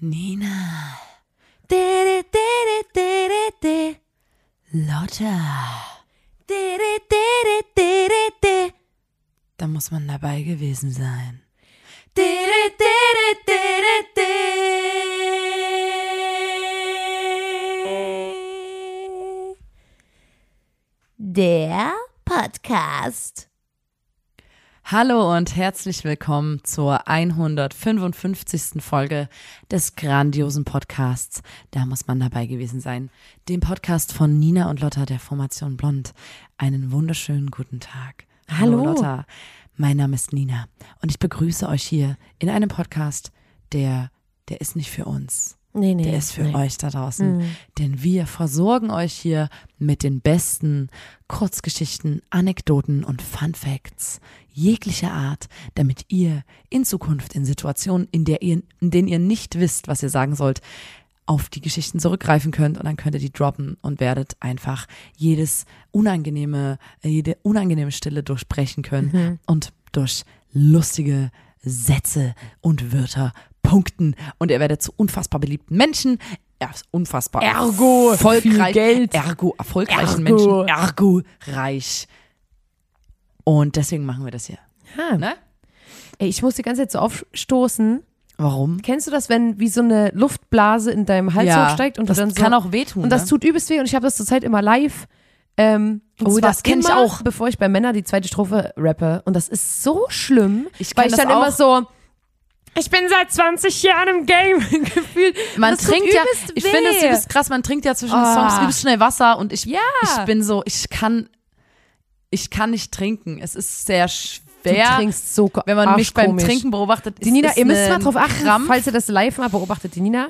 Nina. De, de, de. Lotta. Da muss man dabei gewesen sein. De, de, de, de, de, de, de. Der Podcast. Hallo und herzlich willkommen zur 155. Folge des grandiosen Podcasts. Da muss man dabei gewesen sein. Dem Podcast von Nina und Lotta der Formation Blond. Einen wunderschönen guten Tag. Hallo. Lotta. Mein Name ist Nina und ich begrüße euch hier in einem Podcast, der, der ist nicht für uns. Nee, nee. Der ist für nee. euch da draußen. Mhm. Denn wir versorgen euch hier mit den besten Kurzgeschichten, Anekdoten und Fun Facts jeglicher Art, damit ihr in Zukunft in Situationen, in, der ihr, in denen ihr nicht wisst, was ihr sagen sollt, auf die Geschichten zurückgreifen könnt und dann könnt ihr die droppen und werdet einfach jedes unangenehme, äh, jede unangenehme Stille durchbrechen können Mhm. und durch lustige Sätze und Wörter punkten und ihr werdet zu unfassbar beliebten Menschen, ja, unfassbar Ergo, erfolgreich, viel Geld. ergo erfolgreichen Ergo. Menschen, ergo reich. Und deswegen machen wir das hier. Ha. Ne? Ey, ich muss die ganze Zeit so aufstoßen. Warum? Kennst du das, wenn wie so eine Luftblase in deinem Hals hochsteigt und das du dann so kann auch wehtun. und das ne? tut übelst weh und ich habe das zurzeit immer live. Ähm, Oh, das kenn ich immer, auch. Bevor ich bei Männer die zweite Strophe rappe und das ist so schlimm, Ich weil ich dann immer auch. so ich bin seit 20 Jahren im Game gefühlt. man trinkt ja, ich finde es übelst krass, man trinkt ja zwischen den Ah. Songs übelst schnell Wasser und ich, Ja. ich bin so, ich kann, ich kann nicht trinken. Es ist sehr Du schwer, trinkst so wenn man mich beim. Trinken beobachtet. Die es Nina, ist ihr müsst mal drauf achten, Krampf. falls ihr das live mal beobachtet. Die Nina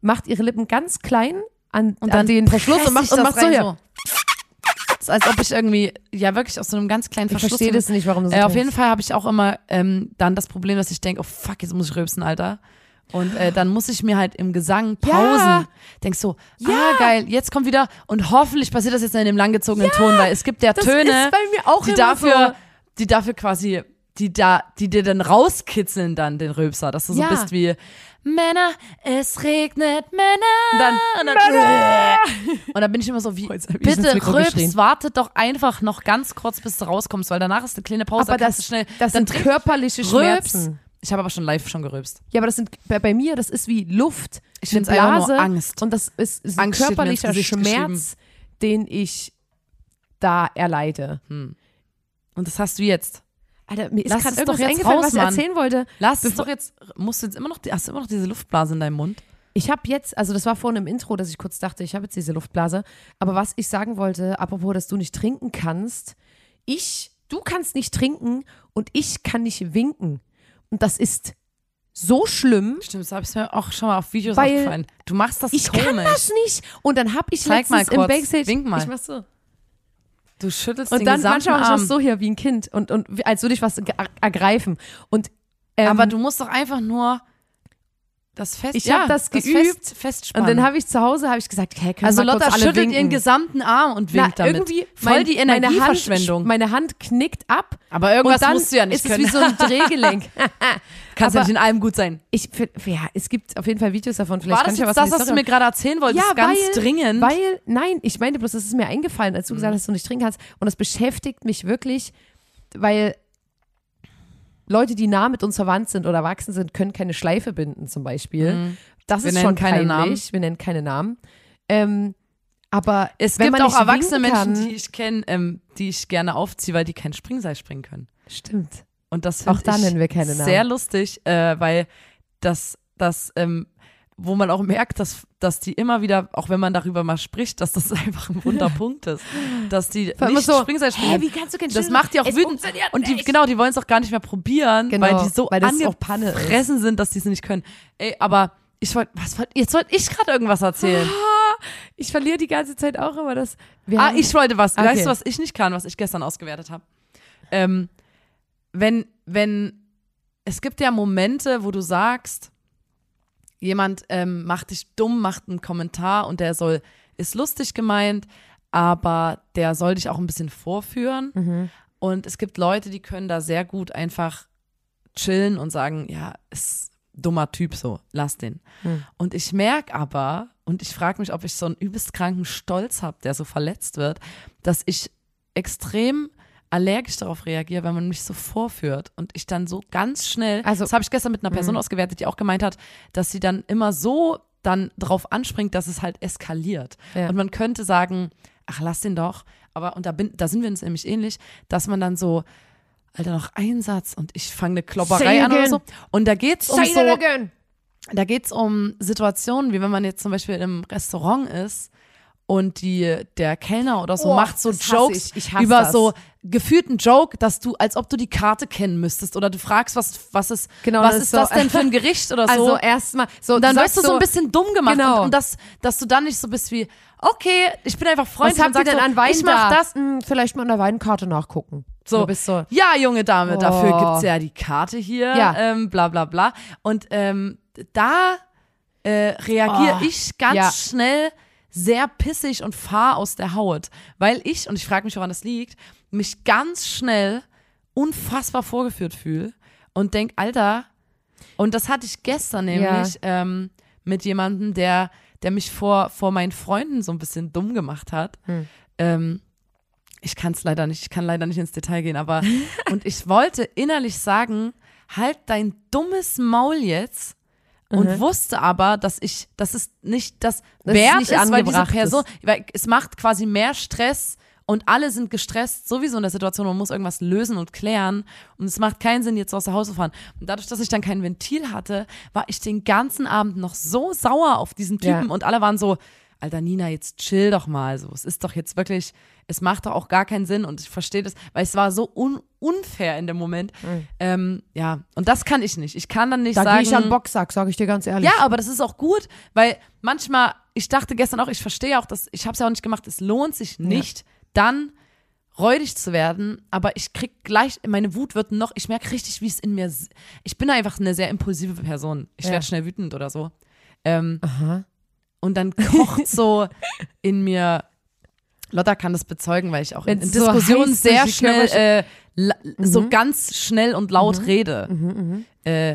macht ihre Lippen ganz klein an, und an dann den Verschluss und macht, und macht so hier. Das ist, als ob ich irgendwie, ja wirklich aus so einem ganz kleinen Ich Verschluss. verstehe das nicht, warum du so Äh, auf jeden Fall habe ich auch immer ähm, dann das Problem, dass ich denke, oh fuck, jetzt muss ich rülpsen, Alter. Und äh, dann muss ich mir halt im Gesang pausen. Ja. Denk so, Ja. ah geil, jetzt kommt wieder und hoffentlich passiert das jetzt in dem langgezogenen Ton, weil es gibt ja Das Töne, ist bei mir auch die dafür, die dafür quasi, die da, die dir dann rauskitzeln dann den Rülpser, dass du so Ja. bist wie Männer, es regnet Männer. Und dann, und dann, und dann bin ich immer so wie, jetzt bitte geschrien. wartet doch einfach noch ganz kurz, bis du rauskommst, weil danach ist eine kleine Pause, Aber das, schnell, das dann sind körperliche Rülps. Schmerzen. Ich habe aber schon live schon gerülpst. Ja, aber das sind bei, bei mir, das ist wie Luft. Ich find's einfach nur. Angst. Und das ist, ist ein Angst körperlicher Schmerz, den ich da erleide. Und das hast du jetzt. Alter, mir ist Lass gerade irgendwas jetzt eingefallen, raus, was ich Mann. erzählen wollte. Lass es doch jetzt, musst du jetzt immer noch, hast du immer noch diese Luftblase in deinem Mund? Ich habe jetzt, also das war vorhin im Intro, dass ich kurz dachte, ich habe jetzt diese Luftblase. Aber was ich sagen wollte, apropos, dass du nicht trinken kannst, ich, du kannst nicht trinken und ich kann nicht winken. Und das ist so schlimm. Stimmt, das habe ich mir auch schon mal auf Videos aufgefallen. Du machst das Ich komisch. kann das nicht. Und dann habe ich Zeig mal letztens kurz. im Backstage. Wink mal. Ich mach so. Du schüttelst Und den dann gesamten manchmal Arm. das so hier wie ein Kind und, und als würde ich was ergreifen. Und ähm, aber du musst doch einfach nur das fest, Ich ja, hab das fest, geübt. Und festspannen. dann habe ich zu Hause habe ich gesagt, hey, können also mal Lotta kurz alle schüttelt winken? ihren gesamten Arm und Na, winkt damit. irgendwie Voll mein- die meine Energieverschwendung. Hand, meine Hand knickt ab. aber irgendwas und dann musst du ja nicht ist können. es wie so ein Drehgelenk. Kannst ja nicht in allem gut sein. ich ja, es gibt auf jeden Fall Videos davon. Vielleicht War kann das ich ja jetzt was das, was du mir gerade erzählen wolltest? Ja, ganz weil, dringend. Weil, nein, ich meine bloß, das ist mir eingefallen, als du gesagt hast, dass du nicht trinken kannst. Und das beschäftigt mich wirklich, weil Leute, die nah mit uns verwandt sind oder erwachsen sind, können keine Schleife binden, zum Beispiel. Das Wir ist schon keine. Namen. Wir nennen keine Namen. Ähm, aber es gibt auch erwachsene Menschen, kann, die ich kenne, ähm, die ich gerne aufziehe, weil die kein Springseil springen können. Stimmt. Und das Auch finde da ich nennen wir keine Namen. sehr lustig, äh, weil das, das ähm, wo man auch merkt, dass, dass die immer wieder, auch wenn man darüber mal spricht, dass das einfach ein Wunderpunkt ist. Dass die Vor nicht so, Springseil hä, springen. wie kannst du kein das macht die auch wütend. Und die, genau, die wollen es auch gar nicht mehr probieren, Genau, weil die so weil angefressen sind, dass die es nicht können. Ey, aber ich wollte, was wollt, jetzt wollte ich gerade irgendwas erzählen. Ich verliere die ganze Zeit auch immer das. Ah, ich wollte was. Okay. Weißt du, was ich nicht kann, was ich gestern ausgewertet habe? Ähm, wenn, wenn, es gibt ja Momente, wo du sagst, jemand ähm, macht dich dumm, macht einen Kommentar und der soll, ist lustig gemeint, aber der soll dich auch ein bisschen vorführen. Mhm. Und es gibt Leute, die können da sehr gut einfach chillen und sagen, ja, es dummer Typ so, lass den. Und ich merke aber, und ich frage mich, ob ich so einen übelst kranken Stolz habe, der so verletzt wird, dass ich extrem allergisch darauf reagiere, wenn man mich so vorführt und ich dann so ganz schnell, Also- das habe ich gestern mit einer Person ausgewertet, die auch gemeint hat, dass sie dann immer so dann drauf anspringt, dass es halt eskaliert. Ja. Und man könnte sagen, ach, lass den doch. Aber, und da, bin, da sind wir uns nämlich ähnlich, dass man dann so, Alter, noch ein Satz und ich fange eine Klopperei Say an oder so. Und da geht's um Say so, again. da geht's um Situationen, wie wenn man jetzt zum Beispiel im Restaurant ist und die, der Kellner oder so Oh, macht so Jokes ich. Ich über das. so gefühlten Joke, dass du, als ob du die Karte kennen müsstest oder du fragst, was, was ist, Genau, was das ist so- das denn für ein Gericht oder so. Also erstmal, so, und dann wirst du sagst so ein bisschen dumm gemacht Genau. und, und das, dass du dann nicht so bist wie, okay, ich bin einfach freundlich Was habt ihr denn so, an Wein ich mach da? das. Hm, vielleicht mal an der Weinkarte nachgucken. So, Du bist so. ja, junge Dame, dafür Oh. gibt's ja die Karte hier, Ja. ähm, bla bla bla. Und ähm, da äh, reagiere Oh, ich ganz ja. schnell sehr pissig und fahr aus der Haut, weil ich, und ich frage mich, woran das liegt, mich ganz schnell unfassbar vorgeführt fühle und denk, Alter, und das hatte ich gestern nämlich ähm, mit jemandem, der, der mich vor, vor meinen Freunden so ein bisschen dumm gemacht hat. Hm. Ähm, ich kann es leider nicht, ich kann leider nicht ins Detail gehen, aber und ich wollte innerlich sagen, halt dein dummes Maul jetzt und wusste aber, dass ich, dass es nicht das, Dass es wert nicht ist, weil diese Person, weil es macht quasi mehr Stress und alle sind gestresst, sowieso in der Situation, man muss irgendwas lösen und klären und es macht keinen Sinn, jetzt aus der Haus zu fahren. Und dadurch, dass ich dann kein Ventil hatte, war ich den ganzen Abend noch so sauer auf diesen Typen Ja. und alle waren so, Alter Nina, jetzt chill doch mal so. Es ist doch jetzt wirklich, es macht doch auch gar keinen Sinn und ich verstehe das, weil es war so un unfair in dem Moment. Ähm, ja, und das kann ich nicht. Ich kann dann nicht Da sagen. gehe ich an Boxsack, sage ich dir ganz ehrlich. Ja, aber das ist auch gut, weil manchmal, ich dachte gestern auch, ich verstehe auch, dass ich habe es ja auch nicht gemacht, es lohnt sich nicht, dann räudig zu werden, aber ich krieg gleich, meine Wut wird noch, ich merke richtig, wie es in mir, ich bin einfach eine sehr impulsive Person. Ich Ja. werde schnell wütend oder so. Ähm, Aha. und dann kocht so in mir, Lotta kann das bezeugen, weil ich auch in, in so Diskussionen sehr schnell, äh, la- so ganz schnell und laut rede. Mhm, Äh,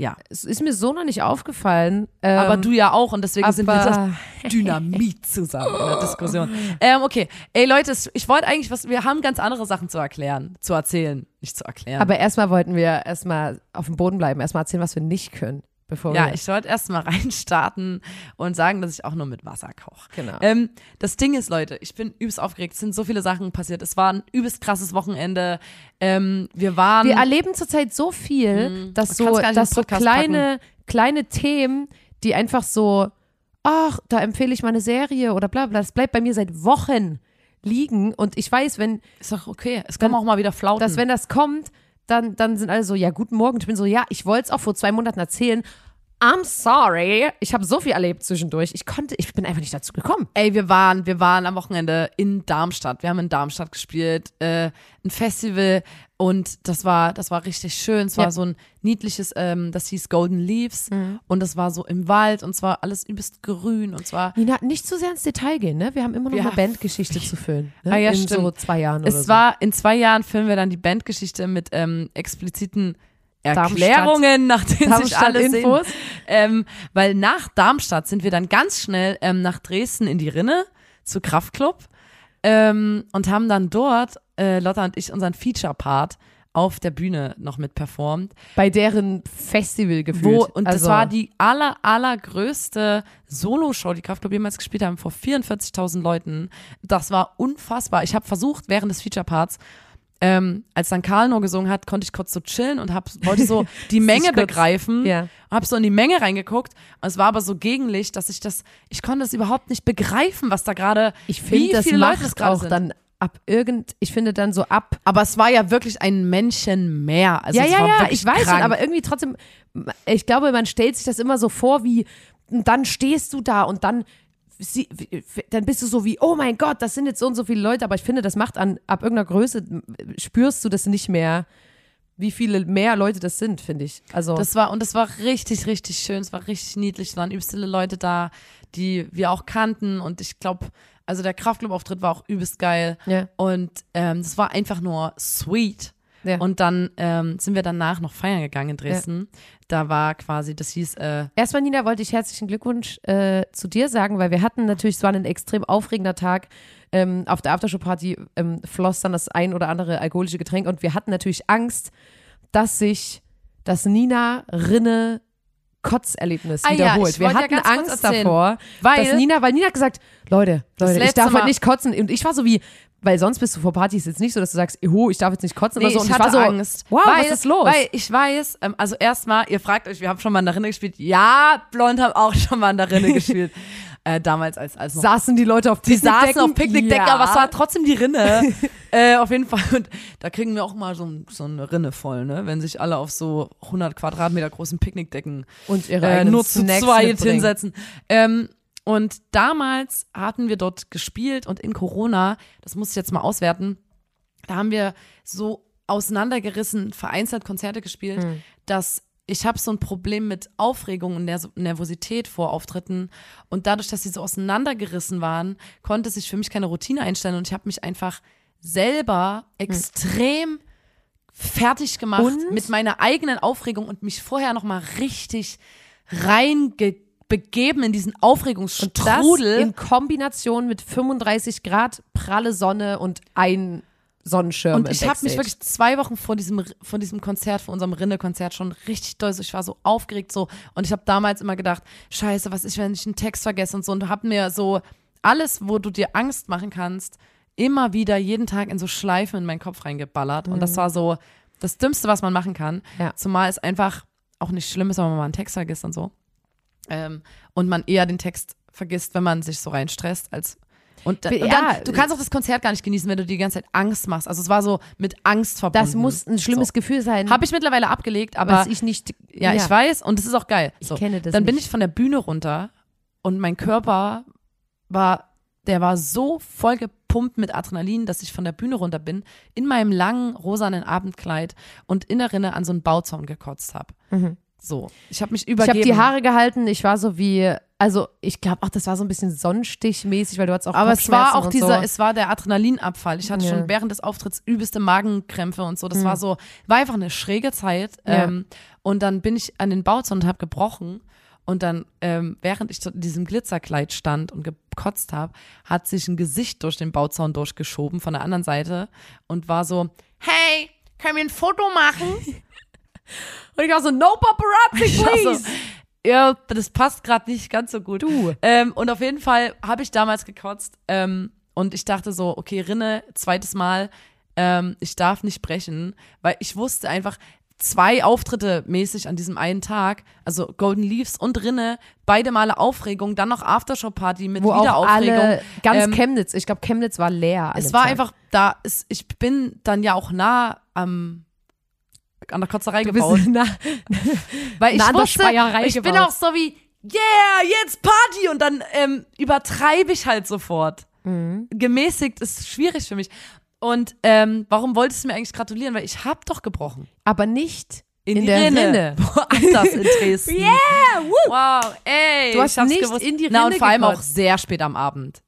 ja, Es ist mir so noch nicht aufgefallen. Ähm, aber du ja auch und deswegen sind wir das Dynamit zusammen in der Diskussion. Ähm, okay, ey Leute, ich wollte eigentlich was, wir haben ganz andere Sachen zu erklären, zu erzählen, nicht zu erklären. Aber erstmal wollten wir erstmal auf dem Boden bleiben, erstmal erzählen, was wir nicht können, bevor ja, ich wollte erst mal reinstarten und sagen, dass ich auch nur mit Wasser koche. Genau. Ähm, das Ding ist, Leute, ich bin übelst aufgeregt. Es sind so viele Sachen passiert. Es war ein übelst krasses Wochenende. Ähm, wir waren. wir erleben zurzeit so viel, dass Ich so, dass so kleine, kleine Themen, die einfach so, ach, da empfehle ich mal eine Serie oder bla bla, das bleibt bei mir seit Wochen liegen und ich weiß, wenn ist doch okay. Es kommen auch mal wieder Flauten. dass wenn das kommt, dann, dann sind alle so, ja, guten Morgen. Ich bin so, ja, ich wollte es auch vor zwei Monaten erzählen. I'm sorry. Ich habe so viel erlebt zwischendurch. Ich konnte, ich bin einfach nicht dazu gekommen. Ey, wir waren, wir waren am Wochenende in Darmstadt. Wir haben in Darmstadt gespielt, äh, ein Festival und das war, das war richtig schön. Es war Ja. so ein niedliches, ähm, das hieß Golden Leaves und das war so im Wald und zwar alles übelst grün und zwar Nina, nicht zu sehr ins Detail gehen, ne? Wir haben immer noch Ja. eine Bandgeschichte zu füllen. Ne? Ah, ja, in so stimmt. zwei Jahren oder Es so. war in zwei Jahren filmen wir dann die Bandgeschichte mit ähm, expliziten. Erklärungen, nach denen sich Darmstadt alle Infos. sehen. Ähm, weil nach Darmstadt sind wir dann ganz schnell ähm, nach Dresden in die Rinne zu Kraftklub ähm, und haben dann dort, äh, Lotta und ich, unseren Feature-Part auf der Bühne noch mit performt. bei deren Festival gefühlt. Wo, und das also, war die aller, allergrößte Solo-Show, die Kraftklub jemals gespielt haben, vor 44.000 Leuten. Das war unfassbar. Ich habe versucht, während des Feature-Parts, ähm, als dann Karl nur gesungen hat, konnte ich kurz so chillen und hab, wollte so die Menge begreifen. Ja. Hab so in die Menge reingeguckt. Und es war aber so Gegenlicht, dass ich das, ich konnte es überhaupt nicht begreifen, was da gerade, Ich finde, das viele Leute macht das gerade auch sind. dann ab irgend, ich finde dann so ab. aber es war ja wirklich ein Männchen mehr. Also ja, es ja, war ja, wirklich ich weiß schon, aber irgendwie trotzdem, ich glaube, man stellt sich das immer so vor, wie, dann stehst du da und dann, sie, dann bist du so wie, oh mein Gott, das sind jetzt so und so viele Leute, aber ich finde, das macht an, ab irgendeiner Größe, spürst du das nicht mehr, wie viele mehr Leute das sind, finde ich. Also, Das war, und das war richtig, richtig schön. Es war richtig niedlich. Es waren übelst viele Leute da, die wir auch kannten. Und ich glaube, also der Kraftclub-Auftritt war auch übelst geil. Ja. Und ähm, das war einfach nur sweet. Ja. Und dann ähm, sind wir danach noch feiern gegangen in Dresden. Da war quasi, das hieß, äh, Erstmal, Nina, wollte ich herzlichen Glückwunsch äh, zu dir sagen, weil wir hatten natürlich, es war ein extrem aufregender Tag. Ähm, auf der Aftershow-Party ähm, floss dann das ein oder andere alkoholische Getränk und wir hatten natürlich Angst, dass sich das Nina Rinne Kotzerlebnis Ah ja, wiederholt. ich wir ja hatten kurz Angst davor, weil- dass Nina, weil Nina hat gesagt, Leute, Leute, ich darf Mal- halt nicht kotzen. Und ich war so wie, weil sonst bist du vor Partys jetzt nicht so, dass du sagst, oh, ich darf jetzt nicht kotzen oder so. Und ich ich, hatte war so, Angst. wow, weil, was ist los? Weil ich weiß, ähm, also erstmal, ihr fragt euch, wir haben schon Mandarine gespielt. Ja, Blond haben auch schon Mandarine gespielt. Äh, damals als, als noch saßen die Leute auf Die saßen Picknickdecken? auf Picknickdecken, Ja. aber es war trotzdem die Rinne. äh, auf jeden Fall. Und da kriegen wir auch mal so, so eine Rinne voll, ne? Wenn sich alle auf so 100 Quadratmeter großen Picknickdecken und ihre äh, nur zu zweit hinsetzen. Ähm, und damals hatten wir dort gespielt und in Corona, das muss ich jetzt mal auswerten, da haben wir so auseinandergerissen, vereinzelt Konzerte gespielt, Hm. dass ich habe so ein Problem mit Aufregung und Nerv Nervosität vor Auftritten und dadurch, dass sie so auseinandergerissen waren, konnte sich für mich keine Routine einstellen und ich habe mich einfach selber extrem fertig gemacht Und? mit meiner eigenen Aufregung und mich vorher noch mal richtig reingebegeben in diesen Aufregungsstrudel. in Kombination mit 35 Grad, pralle Sonne und ein Sonnenschirm. Und ich habe mich wirklich zwei Wochen vor diesem, vor diesem Konzert, vor unserem Rinde-Konzert schon richtig doll, so, ich war so aufgeregt so und ich habe damals immer gedacht, scheiße, was ist, wenn ich einen Text vergesse und so und habe mir so alles, wo du dir Angst machen kannst, immer wieder jeden Tag in so Schleifen in meinen Kopf reingeballert und das war so das Dümmste, was man machen kann, Ja. zumal es einfach auch nicht schlimm ist, wenn man mal einen Text vergisst und so ähm, und man eher den Text vergisst, wenn man sich so rein stresst, als und, da- Ja. und dann, du kannst auch das Konzert gar nicht genießen, wenn du die ganze Zeit Angst machst. Also es war so mit Angst verbunden. Das muss ein schlimmes so. Gefühl sein, Habe ich mittlerweile abgelegt, aber was ich nicht. ja, ich weiß und es ist auch geil. So. kenne das Dann bin nicht. ich von der Bühne runter und mein Körper war, der war so voll gepumpt mit Adrenalin, dass ich von der Bühne runter bin, in meinem langen rosanen Abendkleid und in der Rinne an so einen Bauzaun gekotzt habe. So, ich habe mich Mhm. Ich habe übergeben. die Haare gehalten, ich war so wie, also ich glaube auch, das war so ein bisschen Sonnenstichmäßig, weil du hattest auch Aber es war auch dieser, so. es war der Adrenalinabfall. Ich hatte Ja. schon während des Auftritts übelste Magenkrämpfe und so. Das war so, war einfach eine schräge Zeit. Ja. Ähm, und dann bin ich an den Bauzaun und habe gebrochen. Und dann, ähm, während ich in diesem Glitzerkleid stand und gekotzt habe, hat sich ein Gesicht durch den Bauzaun durchgeschoben von der anderen Seite und war so, hey, können wir ein Foto machen? Und ich war so, no paparazzi, please. so, ja, das passt gerade nicht ganz so gut. Du. Ähm, und auf jeden Fall habe ich damals gekotzt ähm, und ich dachte so, okay, Rinne, zweites Mal, ähm, ich darf nicht brechen, weil ich wusste einfach, zwei Auftritte mäßig an diesem einen Tag, also Golden Leaves und Rinne, beide Male Aufregung, dann noch Aftershow-Party mit Wo wieder auch Aufregung. alle, ganz Ähm, Chemnitz, ich glaube Chemnitz war leer. es war Tag. einfach da, es, ich bin dann ja auch nah am an der Kotzerei Du gebaut. nah, Weil ich wusste, ich bin gebaut. auch so wie, yeah, jetzt Party und dann ähm, übertreibe ich halt sofort. Mhm. Gemäßigt ist schwierig für mich. Und ähm, warum wolltest du mir eigentlich gratulieren? Weil ich hab doch gebrochen. aber nicht In, In der Rinne. Rinne. Woanders in Dresden. Yeah, woo. Wow, ey. Du hast nicht gewusst. in die Na, und Rinne vor allem auch gekotzt. sehr spät am Abend.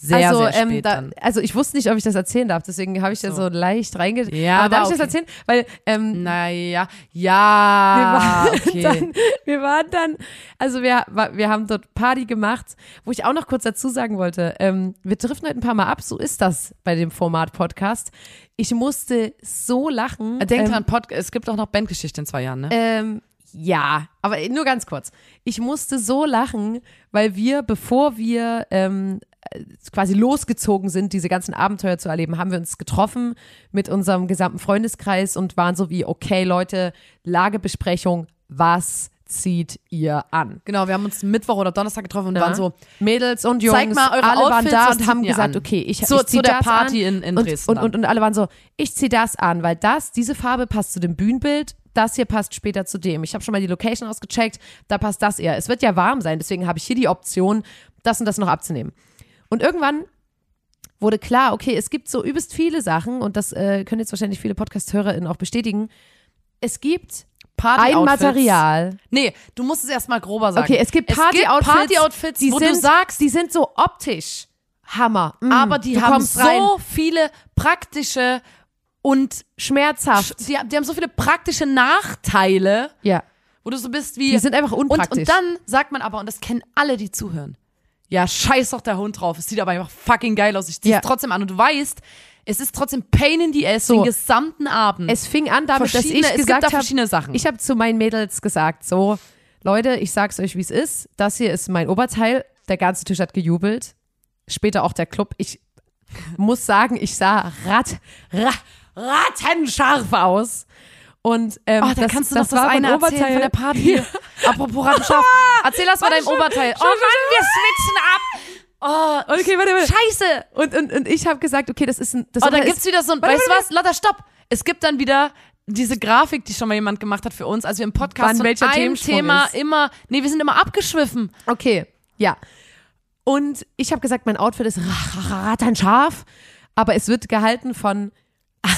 Sehr, also, sehr spät ähm, da, also ich wusste nicht, ob ich das erzählen darf, deswegen habe ich da so leicht reinge... Ja, aber darf aber ich das okay. erzählen? Weil ähm, Naja, wir, ja, waren okay. dann, wir waren dann, also wir, wir haben dort Party gemacht, wo ich auch noch kurz dazu sagen wollte, ähm, wir driften heute ein paar Mal ab, so ist das bei dem Format Podcast. Ich musste so lachen. Denk ähm, dran, Pod es gibt auch noch Bandgeschichte in zwei Jahren, ne? Ähm, ja, aber nur ganz kurz. Ich musste so lachen, weil wir, bevor wir ähm, äh, quasi losgezogen sind, diese ganzen Abenteuer zu erleben, haben wir uns getroffen mit unserem gesamten Freundeskreis und waren so wie, okay Leute, Lagebesprechung, was zieht ihr an? Genau, wir haben uns Mittwoch oder Donnerstag getroffen und Ja. waren so, Mädels und Jungs, Zeig mal eure alle waren Outfits, da was und haben gesagt, an? okay, ich, Zu- ich zieh zu der das Party an. in- in und, Dresden Und, dann. und, und alle waren so, ich zieh das an, weil das, diese Farbe passt zu dem Bühnenbild, das hier passt später zu dem. Ich habe schon mal die Location ausgecheckt, da passt das eher. Es wird ja warm sein, deswegen habe ich hier die Option, das und das noch abzunehmen. Und irgendwann wurde klar, okay, es gibt so übelst viele Sachen und das äh, können jetzt wahrscheinlich viele Podcast-HörerInnen auch bestätigen. Es gibt ein Party-Outfits. Material, Nee, du musst es erstmal grober sagen. Okay, es gibt Party-Outfits, Party-Outfits, die wo sind, du sagst, die sind so optisch Hammer. Mm, aber die haben so viele praktische und schmerzhaft. Die, die haben so viele praktische Nachteile, Ja. wo du so bist wie. Die sind einfach und, unpraktisch. und dann sagt man aber, und das kennen alle, die zuhören. Ja, scheiß doch der Hund drauf. Es sieht aber einfach fucking geil aus. Ich zieh's Ja. trotzdem an. Und du weißt, es ist trotzdem Pain in the ass So. den gesamten Abend. Es fing an damit, dass ich gesagt da habe, verschiedene Sachen. ich habe zu meinen Mädels gesagt, so, Leute, ich sag's euch, wie es ist. Das hier ist mein Oberteil. Der ganze Tisch hat gejubelt. Später auch der Club. Ich muss sagen, ich sah rat, ra, rattenscharf aus. Und ähm, Oh, da das, kannst du das das war eine erzählen Oberteil von der Party. Apropos Rattenscharf. Erzähl das von deinem Oberteil. Oh Mann, wir schwitzen ab. Oh, Okay, warte, warte. Scheiße. Und, und, und ich habe gesagt, okay, das ist ein. Das Oh, dann gibt's wieder so ein, weißt du was, Lotta, stopp. Es gibt dann wieder diese Grafik, die schon mal jemand gemacht hat für uns, als wir im Podcast Wann welcher einem Thema ist. immer, nee, wir sind immer abgeschwiffen. Okay, ja. Und ich habe gesagt, mein Outfit ist ra- rattenscharf, aber es wird gehalten von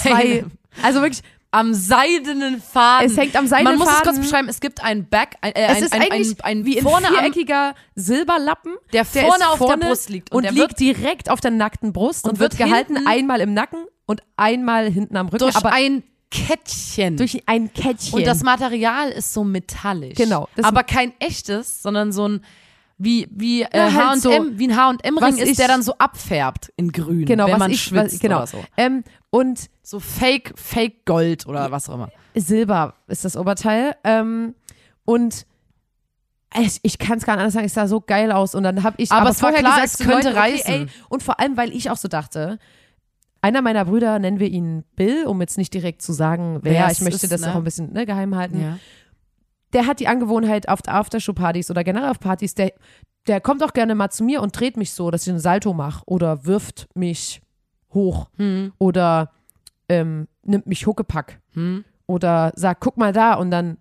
zwei. Also wirklich, Am seidenen Faden. Es hängt am seidenen Man muss es Faden. kurz beschreiben, es gibt ein Back, ein, äh, es ein, ist ein, ein, ein wie ein vorne am, viereckiger Silberlappen, der der vorne auf vorne der Brust liegt. und, der liegt direkt auf der nackten Brust und, Und wird wird gehalten einmal im Nacken und einmal hinten am Rücken, durch aber ein Kettchen. durch ein Kettchen. Und das Material ist so metallisch. Genau, aber kein echtes, sondern so ein wie wie äh, Ja, halt H&M, so. wie ein H&M Ring ist, der dann so abfärbt in grün, genau, wenn man ich, schwitzt was, genau. oder so. Ähm, und So Fake Fake Gold oder was auch immer. Silber ist das Oberteil. Ähm, und ich, ich kann es gar nicht anders sagen, es sah so geil aus. Und dann habe ich Aber aber, es war vorher klar, gesagt, es könnte Leuten, okay, reißen. ey, und vor allem, weil ich auch so dachte, einer meiner Brüder, nennen wir ihn Bill, um jetzt nicht direkt zu sagen, wer, Wer ich möchte ist, das ne? auch ein bisschen ne, geheim halten. Ja. Der hat die Angewohnheit auf Aftershow-Partys oder generell auf Partys, der, der kommt auch gerne mal zu mir und dreht mich so, dass ich einen Salto mache oder wirft mich hoch Hm. oder ähm, nimmt mich Huckepack Hm. oder sagt, guck mal da und dann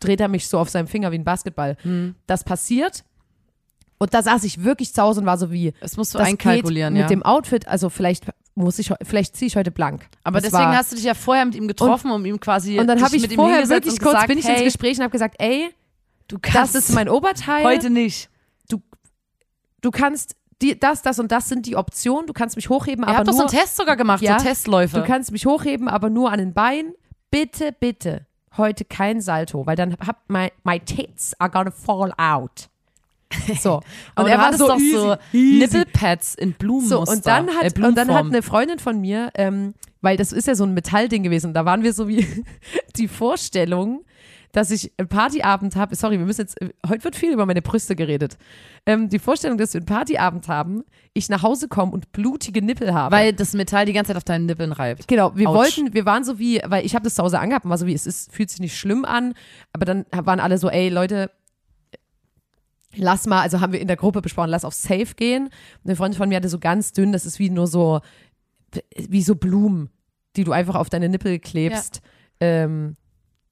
dreht er mich so auf seinem Finger wie ein Basketball. Hm. Das passiert und da saß ich wirklich zu Hause und war so wie, Das musst du das einkalkulieren, geht ja. mit dem Outfit, also vielleicht muss ich, vielleicht ziehe ich heute blank. aber Das deswegen war, hast du dich ja vorher mit ihm getroffen, um ihm quasi und dann habe ich mit ihm vorher wirklich und kurz, gesagt, bin ich hey, ins Gespräch und habe gesagt, ey, du das kannst ist mein Oberteil. heute nicht. du kannst die, das, das und das sind die Optionen. Du kannst mich hochheben, Ihr aber habt doch so nur, einen Test sogar gemacht, Ja, so Testläufe. du kannst mich hochheben, aber nur an den Beinen. Bitte, bitte, heute kein Salto, weil dann hab my, my tits are gonna fall out. So. Und er war so doch easy, so easy. Nippelpads in Blumenmuster. So, und dann, äh, hat, und dann hat eine Freundin von mir, ähm, weil das ist ja so ein Metallding gewesen, da waren wir so wie die Vorstellung, dass ich einen Partyabend habe. Sorry, wir müssen jetzt, heute wird viel über meine Brüste geredet. Ähm, die Vorstellung, dass wir einen Partyabend haben, ich nach Hause komme und blutige Nippel habe. Weil das Metall die ganze Zeit auf deinen Nippeln reibt. Genau, wir Autsch. wollten, wir waren so wie, weil ich habe das zu Hause angehabt und war so wie, es ist, fühlt sich nicht schlimm an, aber dann waren alle so, ey Leute, lass mal, also haben wir in der Gruppe besprochen, lass auf Safe gehen. Und eine Freundin von mir hatte so ganz dünn, das ist wie nur so, wie so Blumen, die du einfach auf deine Nippel klebst. Ähm,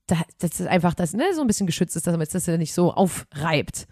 da, das ist einfach, das ne, so ein bisschen geschützt ist, damit das ja nicht so aufreibt.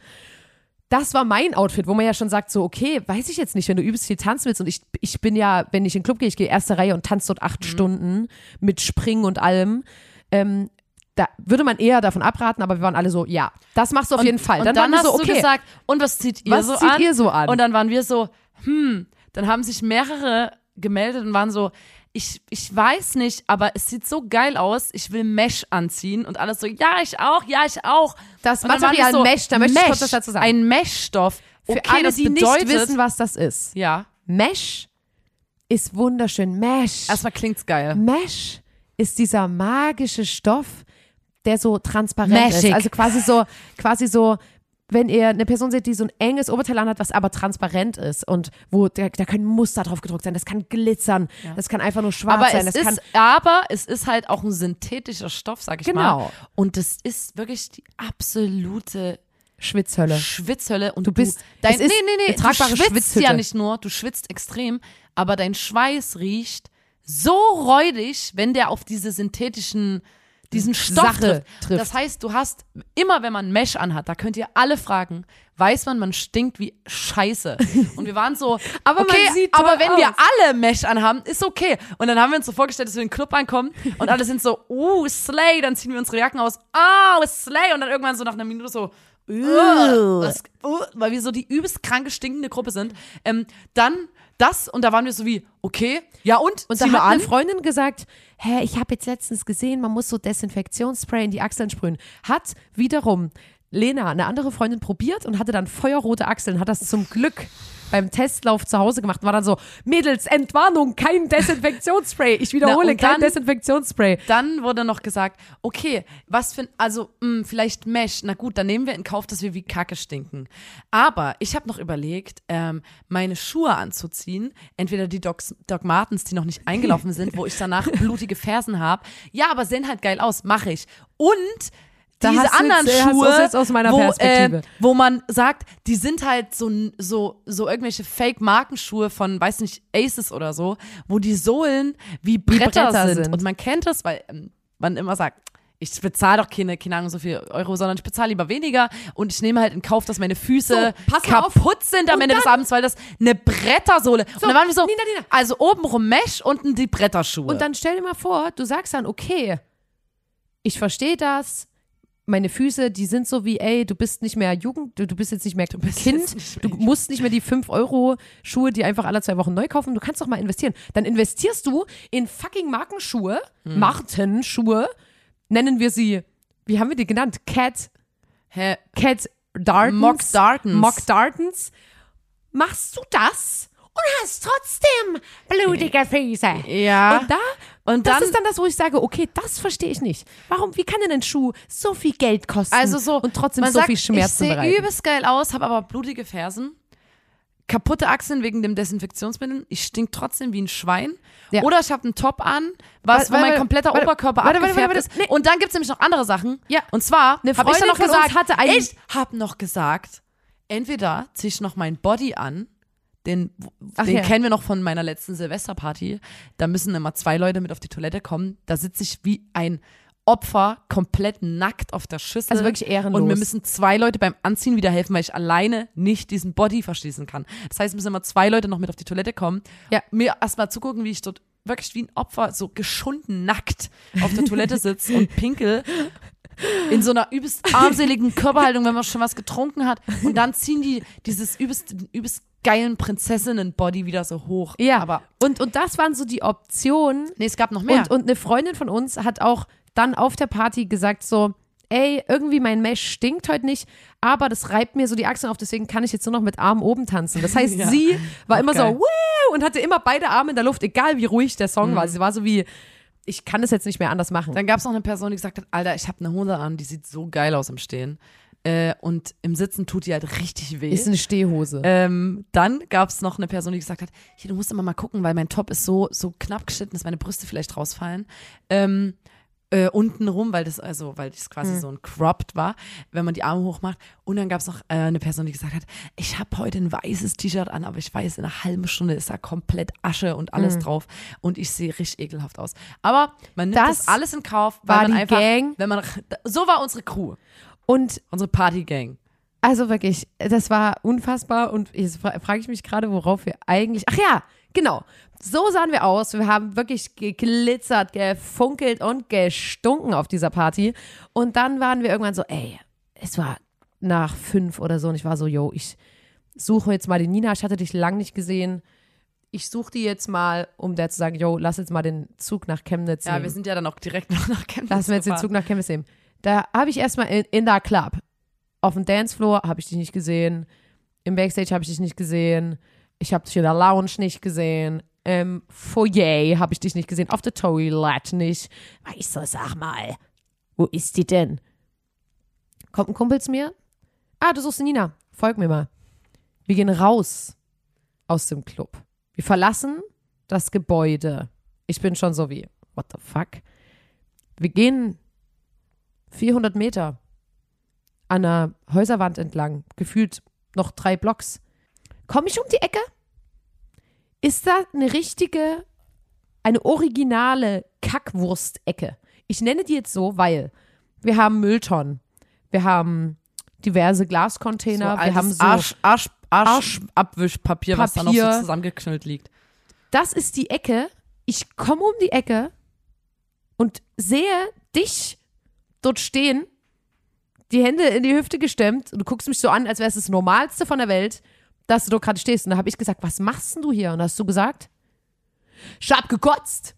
Das war mein Outfit, wo man ja schon sagt, so, okay, weiß ich jetzt nicht, wenn du übelst viel tanzen willst und ich, ich bin ja, wenn ich in den Club gehe, ich gehe erste Reihe und tanze dort Mhm. acht Stunden mit Springen und allem, ähm, da würde man eher davon abraten, aber wir waren alle so, ja, das machst du auf jeden Fall. Und Dann, dann, waren wir hast so, okay, du gesagt, und was zieht ihr was so zieht an? ihr so an? Und dann waren wir so, hm, dann haben sich mehrere gemeldet und waren so, ich, ich weiß nicht, aber es sieht so geil aus, ich will Mesh anziehen und alles so, ja, ich auch, ja, ich auch. das Und Material so, Mesh, da möchte ich kurz was dazu sagen. Ein Meshstoff. Für Okay, alle, die bedeutet, nicht wissen, was das ist. ja, Mesh ist wunderschön. Mesh. erstmal klingt's geil. Mesh ist dieser magische Stoff, der so transparent Meshig. ist. Also quasi so, quasi so, wenn ihr eine Person seht, die so ein enges Oberteil anhat, was aber transparent ist und wo da, da können Muster drauf gedruckt sein, das kann glitzern, das kann einfach nur schwarz Aber sein, es das kann ist, aber es ist halt auch ein synthetischer Stoff, sag ich Genau. mal. Und es ist wirklich die absolute Schwitzhölle. Schwitzhölle und Du bist- dein, es ist nee, nee, nee, du schwitzt Schwitzhütte. ja nicht nur, du schwitzt extrem, aber dein Schweiß riecht so räudig, wenn der auf diese synthetischen diesen Stoff trifft. Das heißt, du hast immer, wenn man Mesh anhat, da könnt ihr alle fragen, weiß man, man stinkt wie Scheiße. Und wir waren so, Aber man okay, sieht toll aber wenn wir aus. alle Mesh anhaben, ist okay. Und dann haben wir uns so vorgestellt, dass wir in den Club ankommen und alle sind so, uh, Slay, dann ziehen wir unsere Jacken aus, oh, Slay, und dann irgendwann so nach einer Minute so, uh, das, uh, weil wir so die übelst kranke, stinkende Gruppe sind. Ähm, dann das und da waren wir so wie, okay, ja und? Und da hat an. eine Freundin gesagt, hä, ich habe jetzt letztens gesehen, man muss so Desinfektionsspray in die Achseln sprühen. Hat wiederum Lena, eine andere Freundin, probiert und hatte dann feuerrote Achseln, hat das zum Glück beim Testlauf zu Hause gemacht, war dann so, Mädels, Entwarnung, kein Desinfektionsspray. Ich wiederhole, Na, und kein dann- Desinfektionsspray. Dann wurde noch gesagt, okay, was für, also mh, vielleicht Mesh, na gut, dann nehmen wir in Kauf, dass wir wie Kacke stinken. Aber ich habe noch überlegt, ähm, meine Schuhe anzuziehen, entweder die Docs, Doc Martens, die noch nicht eingelaufen sind, wo ich danach blutige Fersen habe. Ja, aber sehen halt geil aus, mache ich. Und Da diese anderen jetzt- äh, Schuhe, jetzt aus meiner wo, Perspektive. Äh, wo man sagt, die sind halt so, so, so irgendwelche Fake-Markenschuhe von, weiß nicht, Aces oder so, wo die Sohlen wie Bretter, Bretter sind. sind. Und man kennt das, weil ähm, man immer sagt, ich bezahle doch keine, keine Ahnung, so viel Euro, sondern ich bezahle lieber weniger und ich nehme halt in Kauf, dass meine Füße So, auf. kaputt sind am Und Ende des Abends, weil das eine Brettersohle. und dann waren wir so, Nina, Nina. also obenrum Mesh, unten die Bretterschuhe. Und dann stell dir mal vor, du sagst dann, okay, ich verstehe das. Meine Füße, die sind so wie, ey, du bist nicht mehr Jugend, du, du bist jetzt nicht mehr bist Kind, nicht du mehr musst nicht mehr die 5-Euro-Schuhe, die einfach alle zwei Wochen neu kaufen, du kannst doch mal investieren. Dann investierst du in fucking Markenschuhe, Hm. Martenschuhe, nennen wir sie, wie haben wir die genannt? Cat, Hä? Cat Dartons. Mock Dartons. Mock Dartons. Machst du das und hast trotzdem blutige Füße. Ja. Und da, Und das dann- ist dann das, wo ich sage, okay, das verstehe ich nicht. Warum, wie kann denn ein Schuh so viel Geld kosten Also so, und trotzdem so sagt, viel Schmerzen Ich sehe bereiten? übelst geil aus, habe aber blutige Fersen, kaputte Achseln wegen dem Desinfektionsmittel. Ich stink trotzdem wie ein Schwein. Ja. Oder ich habe einen Top an, was, Warte, wo mein kompletter warte, Oberkörper warte, abgefärbt ist. nee. Und dann gibt es nämlich noch andere Sachen. Ja. Und zwar Eine habe ich dann noch gesagt, hatte einen- ich habe noch gesagt, entweder ziehe ich noch mein Body an, den, Ach den ja. kennen wir noch von meiner letzten Silvesterparty. Da müssen immer zwei Leute mit auf die Toilette kommen. Da sitze ich wie ein Opfer komplett nackt auf der Schüssel. Also wirklich ehrenlos. Und mir müssen zwei Leute beim Anziehen wieder helfen, weil ich alleine nicht diesen Body verschließen kann. Das heißt, müssen immer zwei Leute noch mit auf die Toilette kommen, Ja. mir erstmal zugucken, wie ich dort wirklich wie ein Opfer so geschunden nackt auf der Toilette sitze und pinkel. In so einer übelst armseligen Körperhaltung, wenn man schon was getrunken hat. Und dann ziehen die dieses übelst, übelst geilen Prinzessinnen-Body wieder so hoch. Ja, aber und, und das waren so die Optionen. nee, es gab noch mehr. Und, und eine Freundin von uns hat auch dann auf der Party gesagt so, ey, irgendwie mein Mesh stinkt heute nicht, aber das reibt mir so die Achseln auf, deswegen kann ich jetzt nur noch mit Armen oben tanzen. Das heißt, Ja. sie war immer geil. so, Woo! und hatte immer beide Arme in der Luft, egal wie ruhig der Song Mhm. war. Sie war so wie, ich kann das jetzt nicht mehr anders machen. Dann gab es noch eine Person, die gesagt hat, Alter, ich habe eine Hose an, die sieht so geil aus im Stehen. Äh, und im Sitzen tut die halt richtig weh. Ist eine Stehhose. Ähm, dann gab es noch eine Person, die gesagt hat, hier, du musst immer mal gucken, weil mein Top ist so, so knapp geschnitten, dass meine Brüste vielleicht rausfallen. Ähm, äh, unten rum, weil das, also, weil das quasi so ein Cropped war, wenn man die Arme hochmacht. Und dann gab es noch äh, eine Person, die gesagt hat, ich habe heute ein weißes T-Shirt an, aber ich weiß, in einer halben Stunde ist da komplett Asche und alles drauf und ich sehe richtig ekelhaft aus. Aber man nimmt das, Das alles in Kauf, weil war man einfach, Gang. wenn man, so war unsere Crew, Und unsere Party-Gang. Also wirklich, das war unfassbar und jetzt fra frage ich mich gerade, worauf wir eigentlich. Ach ja, genau. So sahen wir aus. Wir haben wirklich geglitzert, gefunkelt und gestunken auf dieser Party. Und dann waren wir irgendwann so, ey, es war nach fünf oder so und ich war so, yo, ich suche jetzt mal die Nina. Ich hatte dich lang nicht gesehen. Ich suche die jetzt mal, um der zu sagen, yo, lass jetzt mal den Zug nach Chemnitz Ja, nehmen. wir sind ja dann auch direkt noch nach Chemnitz Lass mir jetzt den. Zug nach Chemnitz nehmen. Da habe ich erstmal in, in der Club. Auf dem Dancefloor habe ich dich nicht gesehen. Im Backstage habe ich dich nicht gesehen. Ich habe dich in der Lounge nicht gesehen. Im Foyer habe ich dich nicht gesehen. Auf der Toilette nicht. Weißt du, sag mal, wo ist die denn? Kommt ein Kumpel zu mir? Ah, du suchst Nina. Folg mir mal. Wir gehen raus aus dem Club. Wir verlassen das Gebäude. Ich bin schon so wie, what the fuck? Wir gehen 400 Meter an einer Häuserwand entlang, gefühlt noch drei Blocks. Komme ich um die Ecke? Ist da eine richtige, eine originale Kackwurstecke? Ich nenne die jetzt so, weil wir haben Mülltonnen, wir haben diverse Glascontainer, wir haben so. Arsch, Arsch, Arsch, Abwischpapier, was da noch so zusammengeknüllt liegt. das ist die Ecke. Ich komme um die Ecke und sehe dich dort stehen, die Hände in die Hüfte gestemmt. Und du guckst mich so an, als wäre es das Normalste von der Welt. dass du dort gerade stehst. Und da habe ich gesagt, was machst denn du hier? Und da hast du gesagt, ich hab gekotzt.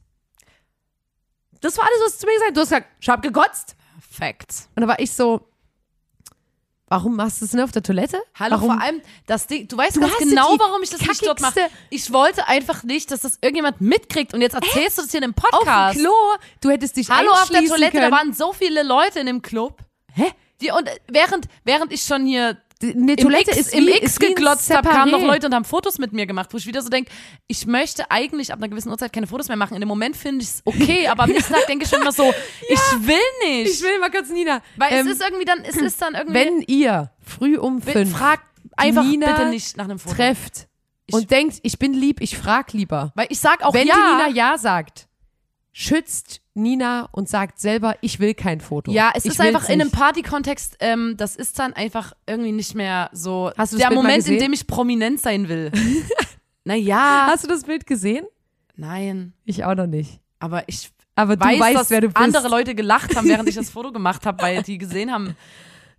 Das war alles, was du zu mir gesagt hast. Du hast gesagt, ich hab gekotzt. Facts. Und da war ich so, warum machst du es denn auf der Toilette? Hallo, warum? vor allem das Ding, du weißt Du ganz genau, warum ich das nicht dort mache. kackigste- Ich wollte einfach nicht, dass das irgendjemand mitkriegt und jetzt erzählst du das hier in einem auf Podcast. dem Klo, du hättest dich Hallo auf der Toilette, können. da waren so viele Leute in dem Club. Hä? Die, und während, während ich schon hier Eine im Toilette X, ist im X ein geglotzt habe, kamen noch. Leute und haben Fotos mit mir gemacht, wo ich wieder so denke, ich möchte eigentlich ab einer gewissen Uhrzeit keine Fotos mehr machen. In dem Moment finde ich es okay, aber am nächsten Tag denke ich schon immer so, ich will nicht. Ich will mal kurz, Nina. weil ähm, es ist irgendwie dann, es ist dann irgendwie, wenn ihr früh um fünf frag einfach Nina bitte nicht nach einem Foto. trefft Ich- und denkt, ich bin lieb, ich frag lieber. Weil ich sag auch Wenn ja. die Nina ja sagt, schützt Nina und sagt selber, ich will kein Foto. Ja, es ich ist einfach in einem. Party-Kontext, ähm, das ist dann einfach irgendwie nicht mehr so Hast du das der Bild Moment, in dem ich prominent sein will. naja, Hast du das Bild gesehen? nein, Ich auch noch nicht. aber ich Aber du weiß, weißt, dass wer du bist. andere Leute gelacht haben, während ich das Foto gemacht habe, weil die gesehen haben,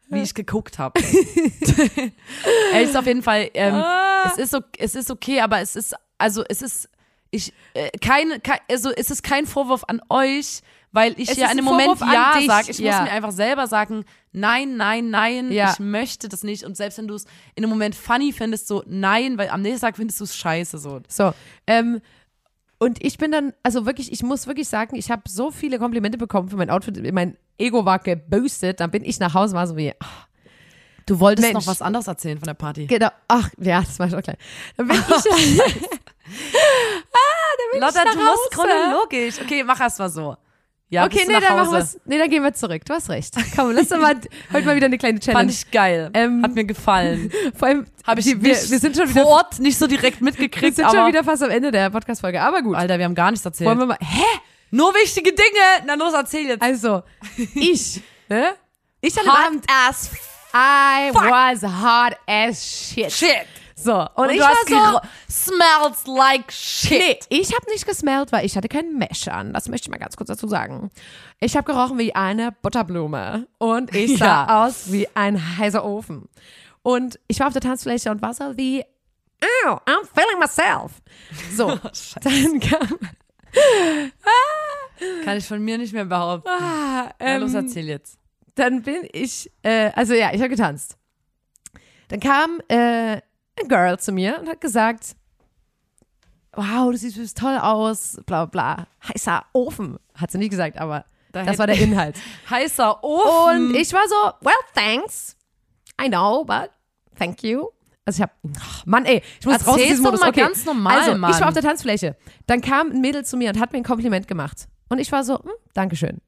wie ich geguckt habe. er ist auf jeden Fall, ähm, Ah. es, ist es ist okay, aber es ist, also es ist, ich, äh, keine, kein, also es ist kein Vorwurf an euch, weil ich Es ja in dem Moment Vorwurf Ja sage. Ich ja. muss mir einfach selber sagen, nein, nein, nein, Ja. ich möchte das nicht. Und selbst wenn du es in dem Moment funny findest, so nein, weil am nächsten Tag findest du es scheiße. So. So, ähm, und ich bin dann, also wirklich, ich muss wirklich sagen, ich habe so viele Komplimente bekommen für mein Outfit. Mein Ego war geboostet. Dann bin ich nach Hause, war so wie, ach, Du wolltest Mensch. noch was anderes erzählen von der Party. genau, ach, ja, das war schon klar. Dann bin ich, Lotta, nach du musst Hause. chronologisch. Okay, mach erst mal so. Ja, okay, nee, dann machen wir's, nee, dann gehen wir zurück. Du hast recht. Komm, lass doch mal heute mal wieder eine kleine Challenge. Fand ich geil. Ähm, Hat mir gefallen. Vor allem, Habe ich wir, wir sind schon wieder, vor Ort nicht so direkt wir mitgekriegt, sind aber schon wieder fast am Ende der Podcast-Folge. Aber gut. Alter, wir haben gar nichts erzählt. Wollen wir mal, hä? Nur wichtige Dinge. Na los, erzähl jetzt. Also, ich, ne? Ich hatte Hot Abend, as I was hot as shit. shit. So, und, Und ich du war hast so, gero- smells like shit. nee, ich habe nicht gesmellt, weil ich hatte keinen Mesh an. Das möchte ich mal ganz kurz dazu sagen. Ich habe gerochen wie eine Butterblume und ich sah Ja. aus wie ein heißer Ofen. Und ich war auf der Tanzfläche und war so wie, oh, I'm feeling myself. So, dann kam, Kann ich von mir nicht mehr behaupten. ah, Na los, ähm, erzähl jetzt. dann bin ich, äh, also ja, ich habe getanzt. Dann kam äh, ein Girl zu mir und hat gesagt, wow, du siehst, toll aus, bla bla bla. Heißer Ofen, hat sie nicht gesagt, aber Da das war der Inhalt. Heißer Ofen. Und ich war so, well, thanks. I know, but thank you. Also ich hab, ach, Mann, ey, ich muss raus aus Erzähl's diesem Modus. mal okay. ganz normal, also, Mann. ich war auf der Tanzfläche. Dann kam ein Mädel zu mir und hat mir ein Kompliment gemacht. Und ich war so, hm, Dankeschön.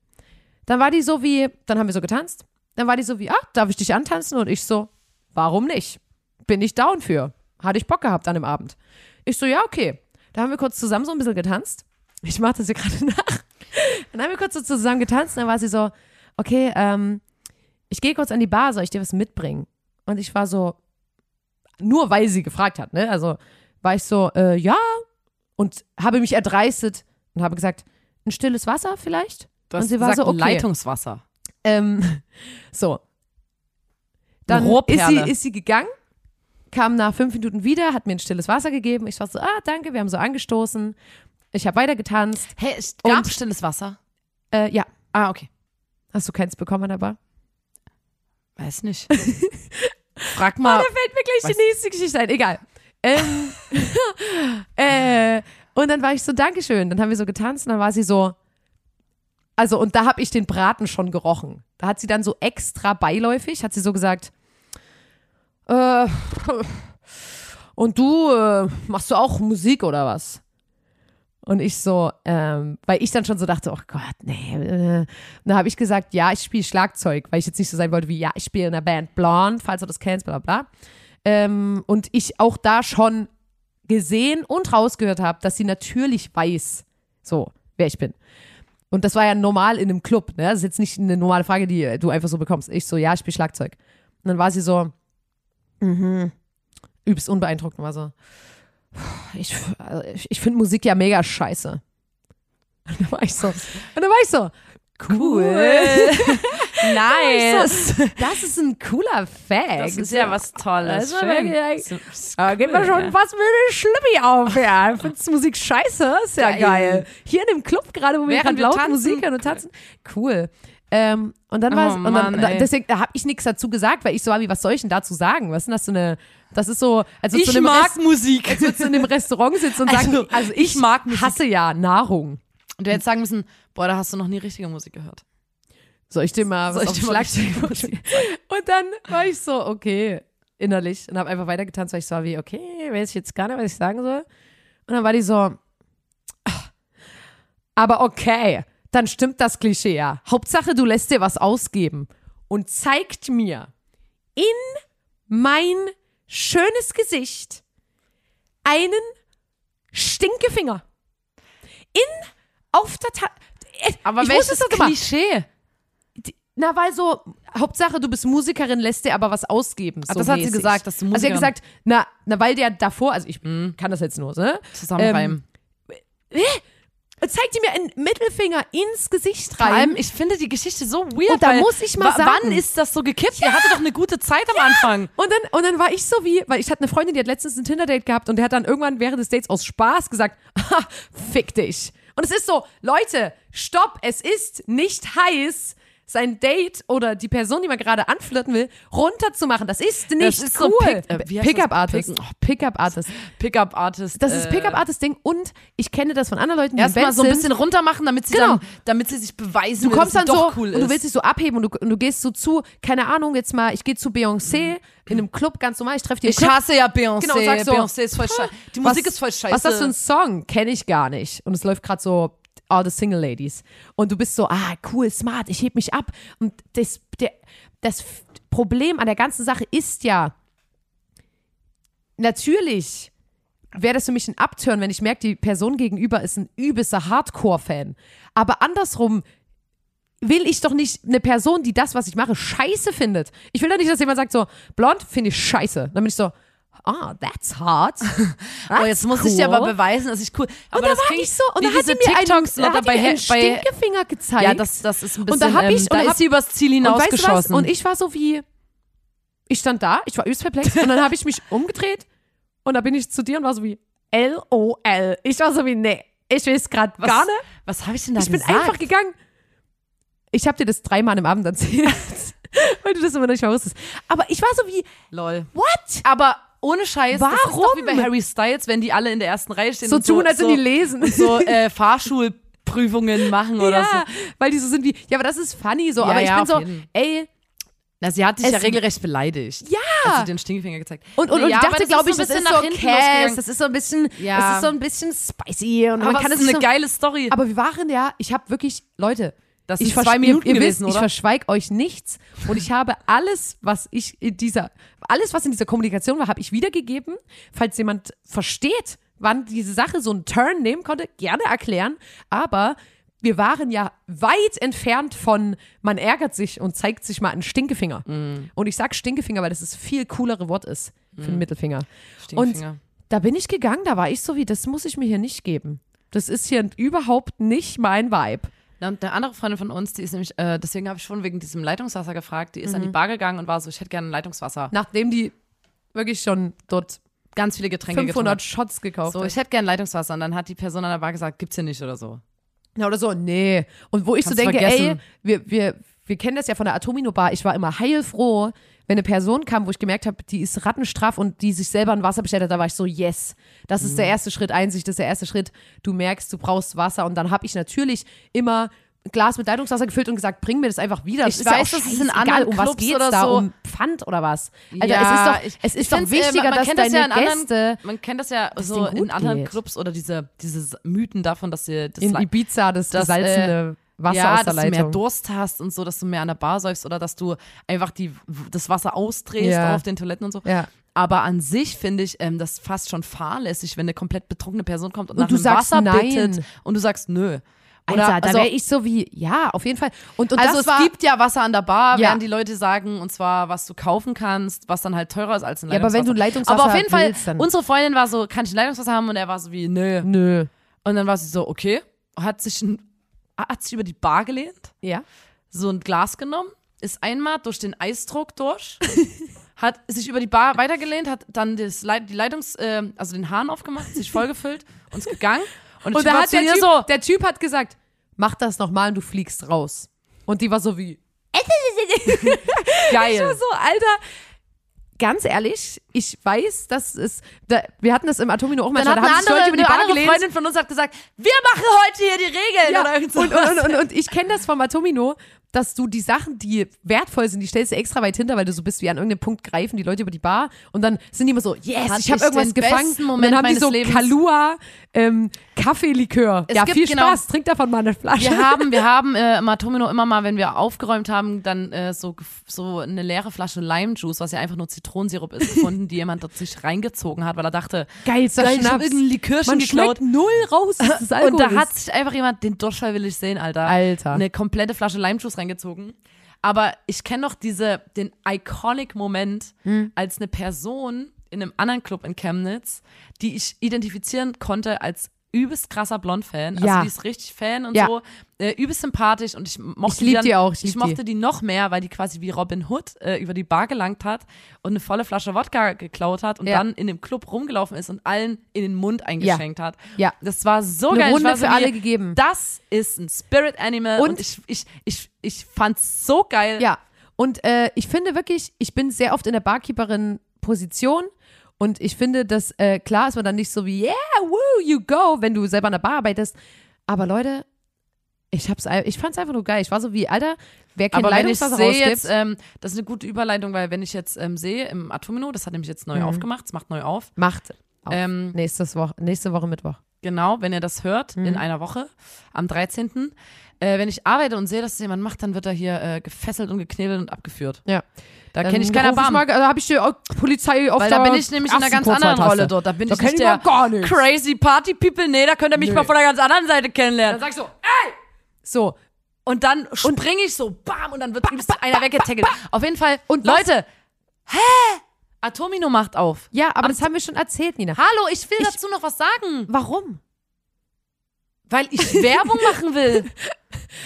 Dann war die so wie, dann haben wir so getanzt. Dann war die so wie, ah, darf ich dich antanzen? Und ich so, warum nicht? Bin ich down für. Hatte ich Bock gehabt an dem Abend. Ich so, ja, okay. Da haben wir kurz zusammen so ein bisschen getanzt. Ich mache das hier gerade nach. Dann haben wir kurz so zusammen getanzt. Dann war sie so, okay, ähm, ich gehe kurz an die Bar, soll ich dir was mitbringen? Und ich war so, nur weil sie gefragt hat, ne? Also war ich so, äh, ja. Und habe mich erdreistet und habe gesagt, ein stilles Wasser vielleicht? Du und hast sie war gesagt, so, okay. Leitungswasser. Ähm, so. Dann ist sie, ist sie gegangen, kam nach fünf Minuten wieder, hat mir ein stilles Wasser gegeben. Ich war so, ah, danke, wir haben so angestoßen. Ich habe weiter getanzt. Hey, es Und- gab stilles Wasser. Äh, ja, Ah, okay. hast du keins bekommen Bar? Weiß nicht. Frag mal. Da fällt mir gleich Was? die nächste Geschichte ein. Egal. Ähm, äh, und dann war ich so, Dankeschön. Dann haben wir so getanzt und dann war sie so, also und da habe ich den Braten schon gerochen. Da hat sie dann so extra beiläufig, hat sie so gesagt, äh, und du, äh, machst du auch Musik oder was? Und ich so, ähm, weil ich dann schon so dachte, oh Gott, nee. Äh. Und da habe ich gesagt, ja, ich spiele Schlagzeug, weil ich jetzt nicht so sein wollte wie, ja, ich spiele in der Band Blonde, falls du das kennst, bla bla bla. Ähm, und ich auch da schon gesehen und rausgehört habe, dass sie natürlich weiß, so, wer ich bin. Und das war ja normal in einem Club, ne? Das ist jetzt nicht eine normale Frage, die du einfach so bekommst. Ich so, ja, ich spiele Schlagzeug. Und dann war sie so, mhm, übst unbeeindruckt und war so, ich, also ich, ich finde Musik ja mega scheiße. Und dann war ich so, und dann war ich so, cool. Nice. Das ist ein cooler Fact. Das ist ja was Tolles. Das ist Schön. wirklich- Das ist Da geht mir cool, schon ja. was mit dem Schlippi auf, ja. Findest du Musik scheiße? Ist ja geil. Geil. Hier in dem Club gerade, wo wir gerade laut tanzen. Musik hören und tanzen. Cool. Ähm, und dann war es, Oh und dann, Mann, deswegen da habe ich nichts dazu gesagt, weil ich so war, wie, was soll ich denn dazu sagen? Was ist denn das für eine, das ist so, als Ich du mag Rest- Musik. als würdest du in einem Restaurant sitzen und Also, sagen, also ich, ich mag Musik. hasse ja Nahrung. Und du hättest sagen müssen, boah, da hast du noch nie richtige Musik gehört. Soll ich dir mal was auf Schlagzeug Und dann war ich so, okay, innerlich und habe einfach weitergetanzt, weil ich so war wie, okay, weiß ich jetzt gar nicht, was ich sagen soll. Und dann war die so, ach, aber okay, dann stimmt das Klischee ja. Hauptsache, du lässt dir was ausgeben und zeigt mir in mein schönes Gesicht einen Stinkefinger. In, auf der Ta Aber ich welches muss mal- Klischee? na, weil so, Hauptsache, du bist Musikerin, lässt dir aber was ausgeben. So das hat sie mäßig. gesagt, dass du Also, er hat Musikerin- gesagt, na, na, weil der davor, also ich kann das jetzt nur, ne? Zusammenreimen. Zeigt dir mir einen Mittelfinger ins Gesicht Vor rein. allem, ich finde die Geschichte so weird. Und da muss ich mal sagen- Wann ist das so gekippt? Ihr hattet doch eine gute Zeit am Anfang. Und dann, und dann war ich so wie, weil ich hatte eine Freundin, die hat letztens ein Tinder-Date gehabt und der hat dann irgendwann während des Dates aus Spaß gesagt, ha, fick dich. Und es ist so, Leute, stopp, es ist nicht heiß, sein Date oder die Person, die man gerade anflirten will, runterzumachen. Das ist nicht ist so cool. Pick- äh, das? Pickup-Artist. Pick- oh, Pickup-Artist. Pickup-Artist. Das ist Pickup-Artist-Ding und ich kenne das von anderen Leuten, die Erstmal so ein bisschen runter machen, damit sie Genau. dann, damit sie sich beweisen Du will, kommst dass dann sie so doch cool und du ist. willst dich so abheben und du, und du gehst so zu, keine Ahnung, jetzt mal, ich gehe zu Beyoncé in einem Club, ganz normal, ich treffe die ich Club. hasse ja Beyoncé. Genau, sag so, Beyoncé ist voll scheiße. Die Musik ist voll scheiße. Was ist das für ein Song? Kenne ich gar nicht. Und es läuft gerade so All the Single Ladies. Und du bist so, ah, cool, smart, ich heb mich ab. Und das, der, das Problem an der ganzen Sache ist ja, natürlich wäre das für mich ein Abturn, wenn ich merke, die Person gegenüber ist ein übelster Hardcore-Fan. Aber andersrum will ich doch nicht eine Person, die das, was ich mache, scheiße findet. Ich will doch nicht, dass jemand sagt so, blond finde ich scheiße. Dann bin ich so, ah, that's hot. Oh, jetzt muss ich dir aber beweisen, dass ich cool. Aber und da das war ich so, und da hat die mir TikToks einen, da hat einen Stinkefinger gezeigt. Ja, das, das ist ein bisschen. Und da hab ich- ähm, und da ist sie übers Ziel und hinausgeschossen. Und ich war so wie, ich stand da, ich war übelst perplex und dann habe ich mich umgedreht und da bin ich zu dir und war so wie, L-O-L. Ich war so wie, nee, ich weiß gerade was, gar nicht. Was habe ich denn da Ich bin gesagt? einfach gegangen. Ich habe dir das dreimal am Abend erzählt, weil du das immer noch nicht mehr wusstest. Aber ich war so wie, Lol. what? Aber ohne Scheiß, das ist doch Warum? wie bei Harry Styles, wenn die alle in der ersten Reihe stehen So und tun, als so, wenn die lesen. und so äh, Fahrschulprüfungen machen oder ja, so. weil die so sind wie, ja, aber das ist funny so. Ja, aber ich ja, bin so, jeden. ey, Na, sie hat dich Es- ja regelrecht beleidigt. Ja. Hat sie den Stinkefinger gezeigt. Und, und, und ja, ich dachte, glaube ich, das so ist so Cass, das ist so ein bisschen, Ja. das ist so ein bisschen spicy und Aber man kann das es ist so, eine geile Story. Aber wir waren ja, ich habe wirklich, Leute, Das ich zwei Minuten ihr, ihr gewesen, wisst, ich verschweige euch nichts und ich habe alles, was ich in dieser, alles, was in dieser Kommunikation war, habe ich wiedergegeben. Falls jemand versteht, wann diese Sache so einen Turn nehmen konnte, gerne erklären. Aber wir waren ja weit entfernt von, man ärgert sich und zeigt sich mal einen Stinkefinger. Mm. Und ich sag Stinkefinger, weil das das viel coolere Wort ist für den Mittelfinger. Stinkefinger. Und da bin ich gegangen, da war ich so wie, das muss ich mir hier nicht geben. Das ist hier überhaupt nicht mein Vibe. Und eine andere Freundin von uns, die ist nämlich, äh, deswegen habe ich schon wegen diesem Leitungswasser gefragt, die ist Mhm. an die Bar gegangen und war so, ich hätte gerne ein Leitungswasser. Nachdem die wirklich schon dort Ganz viele Getränke 500 getrunken. Shots gekauft So, hat. ich hätte gerne Leitungswasser. Und dann hat die Person an der Bar gesagt, gibt's hier nicht oder so. Ja, oder so, nee. Und wo ich Kannst so denke, ey, vergessen. wir, wir, wir kennen das ja von der Atomino-Bar. Ich war immer heilfroh, wenn eine Person kam, wo ich gemerkt habe, die ist rattenstraff und die sich selber ein Wasser bestellt hat, da war ich so, yes. Das ist der Mhm. erste Schritt, Einsicht ist der erste Schritt. Du merkst, du brauchst Wasser. Und dann habe ich natürlich immer ein Glas mit Leitungswasser gefüllt und gesagt, bring mir das einfach wieder. Ich ist weiß, ja das ist in anderen um was geht's oder da? so. Um Pfand oder was? Alter, Ja, es ist doch, es ist doch äh, wichtiger, man- man dass kennt das deine ja in anderen- Gäste Man kennt das ja so in anderen geht. Clubs oder diese, diese Mythen davon, dass sie das in Ibiza das, das, gesalzene Wasser ja, aus der dass du mehr Leitung. Durst hast und so, dass du mehr an der Bar säufst oder dass du einfach die, das Wasser ausdrehst Ja. auf den Toiletten und so. Ja. Aber an sich finde ich ähm, das fast schon fahrlässig, wenn eine komplett betrunkene Person kommt und, Und nach du einem sagst Wasser nein. bittet und du sagst nö. Oder, Alter, da also, wäre ich so wie, ja, auf jeden Fall. Und, und also es war, gibt ja Wasser an der Bar, Ja. werden die Leute sagen, und zwar, was du kaufen kannst, was dann halt teurer ist als ein Ja, aber wenn du Leitungswasser. Leitungswasser Aber auf jeden Fall, willst, unsere Freundin war so, kann ich ein Leitungswasser haben? Und er war so wie, nö. Nö. Und dann war sie so, okay. Hat sich, ein, hat sich über die Bar gelehnt, Ja. so ein Glas genommen, ist einmal durch den Eisdruck durch, hat sich über die Bar weitergelehnt, hat dann das Leit die Leitungs-, äh, also den Hahn aufgemacht, sich vollgefüllt und ist gegangen. Und, Und da hat der typ, so, der typ hat gesagt, mach das nochmal und du fliegst raus. Und die war so wie, geil. Ich war so, Alter, ganz ehrlich, ich weiß, dass es, da, wir hatten das im Atomino auch hat da eine haben sich Leute über die Bar andere gelehnt. Freundin von uns hat gesagt, wir machen heute hier die Regeln. Ja, oder irgend und, sowas. und, und, und ich kenne das vom Atomino, dass du die Sachen, die wertvoll sind, die stellst du extra weit hinter, weil du so bist wie an irgendeinem Punkt greifen die Leute über die Bar und dann sind die immer so, yes, Hatte ich habe ich irgendwas gefangen. besten und Moment dann haben die so Lebens. Kalua, ähm, Kaffeelikör. Es Ja, gibt viel genau- Spaß, trink davon mal eine Flasche. Wir haben, wir haben äh, im Atomino immer mal, wenn wir aufgeräumt haben, dann äh, so, so eine leere Flasche Lime Juice, was ja einfach nur Zitronensirup ist, gefunden, die jemand dort sich reingezogen hat, weil er dachte, geil, ich hab Schnaps. irgendein Likörchen Man geklaut. null raus, Und da hat sich einfach jemand, den Durchfall will ich sehen, Alter. Alter. Eine komplette Flasche Lime Juice reingezogen. Aber ich kenne noch diese, den iconic Moment, Hm. als eine Person in einem anderen Club in Chemnitz, die ich identifizieren konnte als übelst krasser Blond-Fan. Ja. Also die ist richtig Fan und Ja. so. Äh, übelst sympathisch und ich mochte Ich lieb dann, die auch, ich Ich, lieb die. mochte die. noch mehr, weil die quasi wie Robin Hood äh, über die Bar gelangt hat und eine volle Flasche Wodka geklaut hat und Ja. dann in dem Club rumgelaufen ist und allen in den Mund eingeschenkt hat. Ja. Das war so Eine geil. Runde war so für alle gegeben. Das ist ein Spirit Animal und, Und- ich, ich, ich, ich fand's so geil. Ja, und äh, ich finde wirklich, ich bin sehr oft in der Barkeeperin-Position und ich finde, dass äh, klar ist man dann nicht so wie, yeah, woo, you go, wenn du selber an der Bar arbeitest. Aber Leute, ich hab's, ich fand's einfach nur geil. Ich war so wie, Alter, wer kennt Aber wenn ich sehe jetzt, ähm, das ist eine gute Überleitung, weil wenn ich jetzt ähm, sehe im Atomino, das hat nämlich jetzt neu aufgemacht, es macht neu auf. Macht auf. Ähm, Nächstes Woche, nächste Woche Mittwoch. Genau, wenn ihr das hört, Mhm. in einer Woche, am 13. Äh, wenn ich arbeite und sehe, dass es jemand macht, dann wird er hier äh, gefesselt und geknebelt und abgeführt. Ja. Da kenne ich keiner ich Barm. Da habe ich die Polizei auf Weil da bin ich nämlich in einer ganz anderen. Rolle dort. Da bin Da ich nicht ich der nichts. crazy Party People. Nee, da könnt ihr mich Nee. mal von der ganz anderen Seite kennenlernen. Dann sag ich so, ey! So, Und dann springe ich so, bam, und dann wird übelst einer weggetackelt. Auf jeden Fall, Und was- Leute, hä? Atomino macht auf. ja, aber das haben wir schon erzählt, Nina. Hallo, ich will Ich- dazu noch was sagen. Warum? Weil ich Werbung machen will.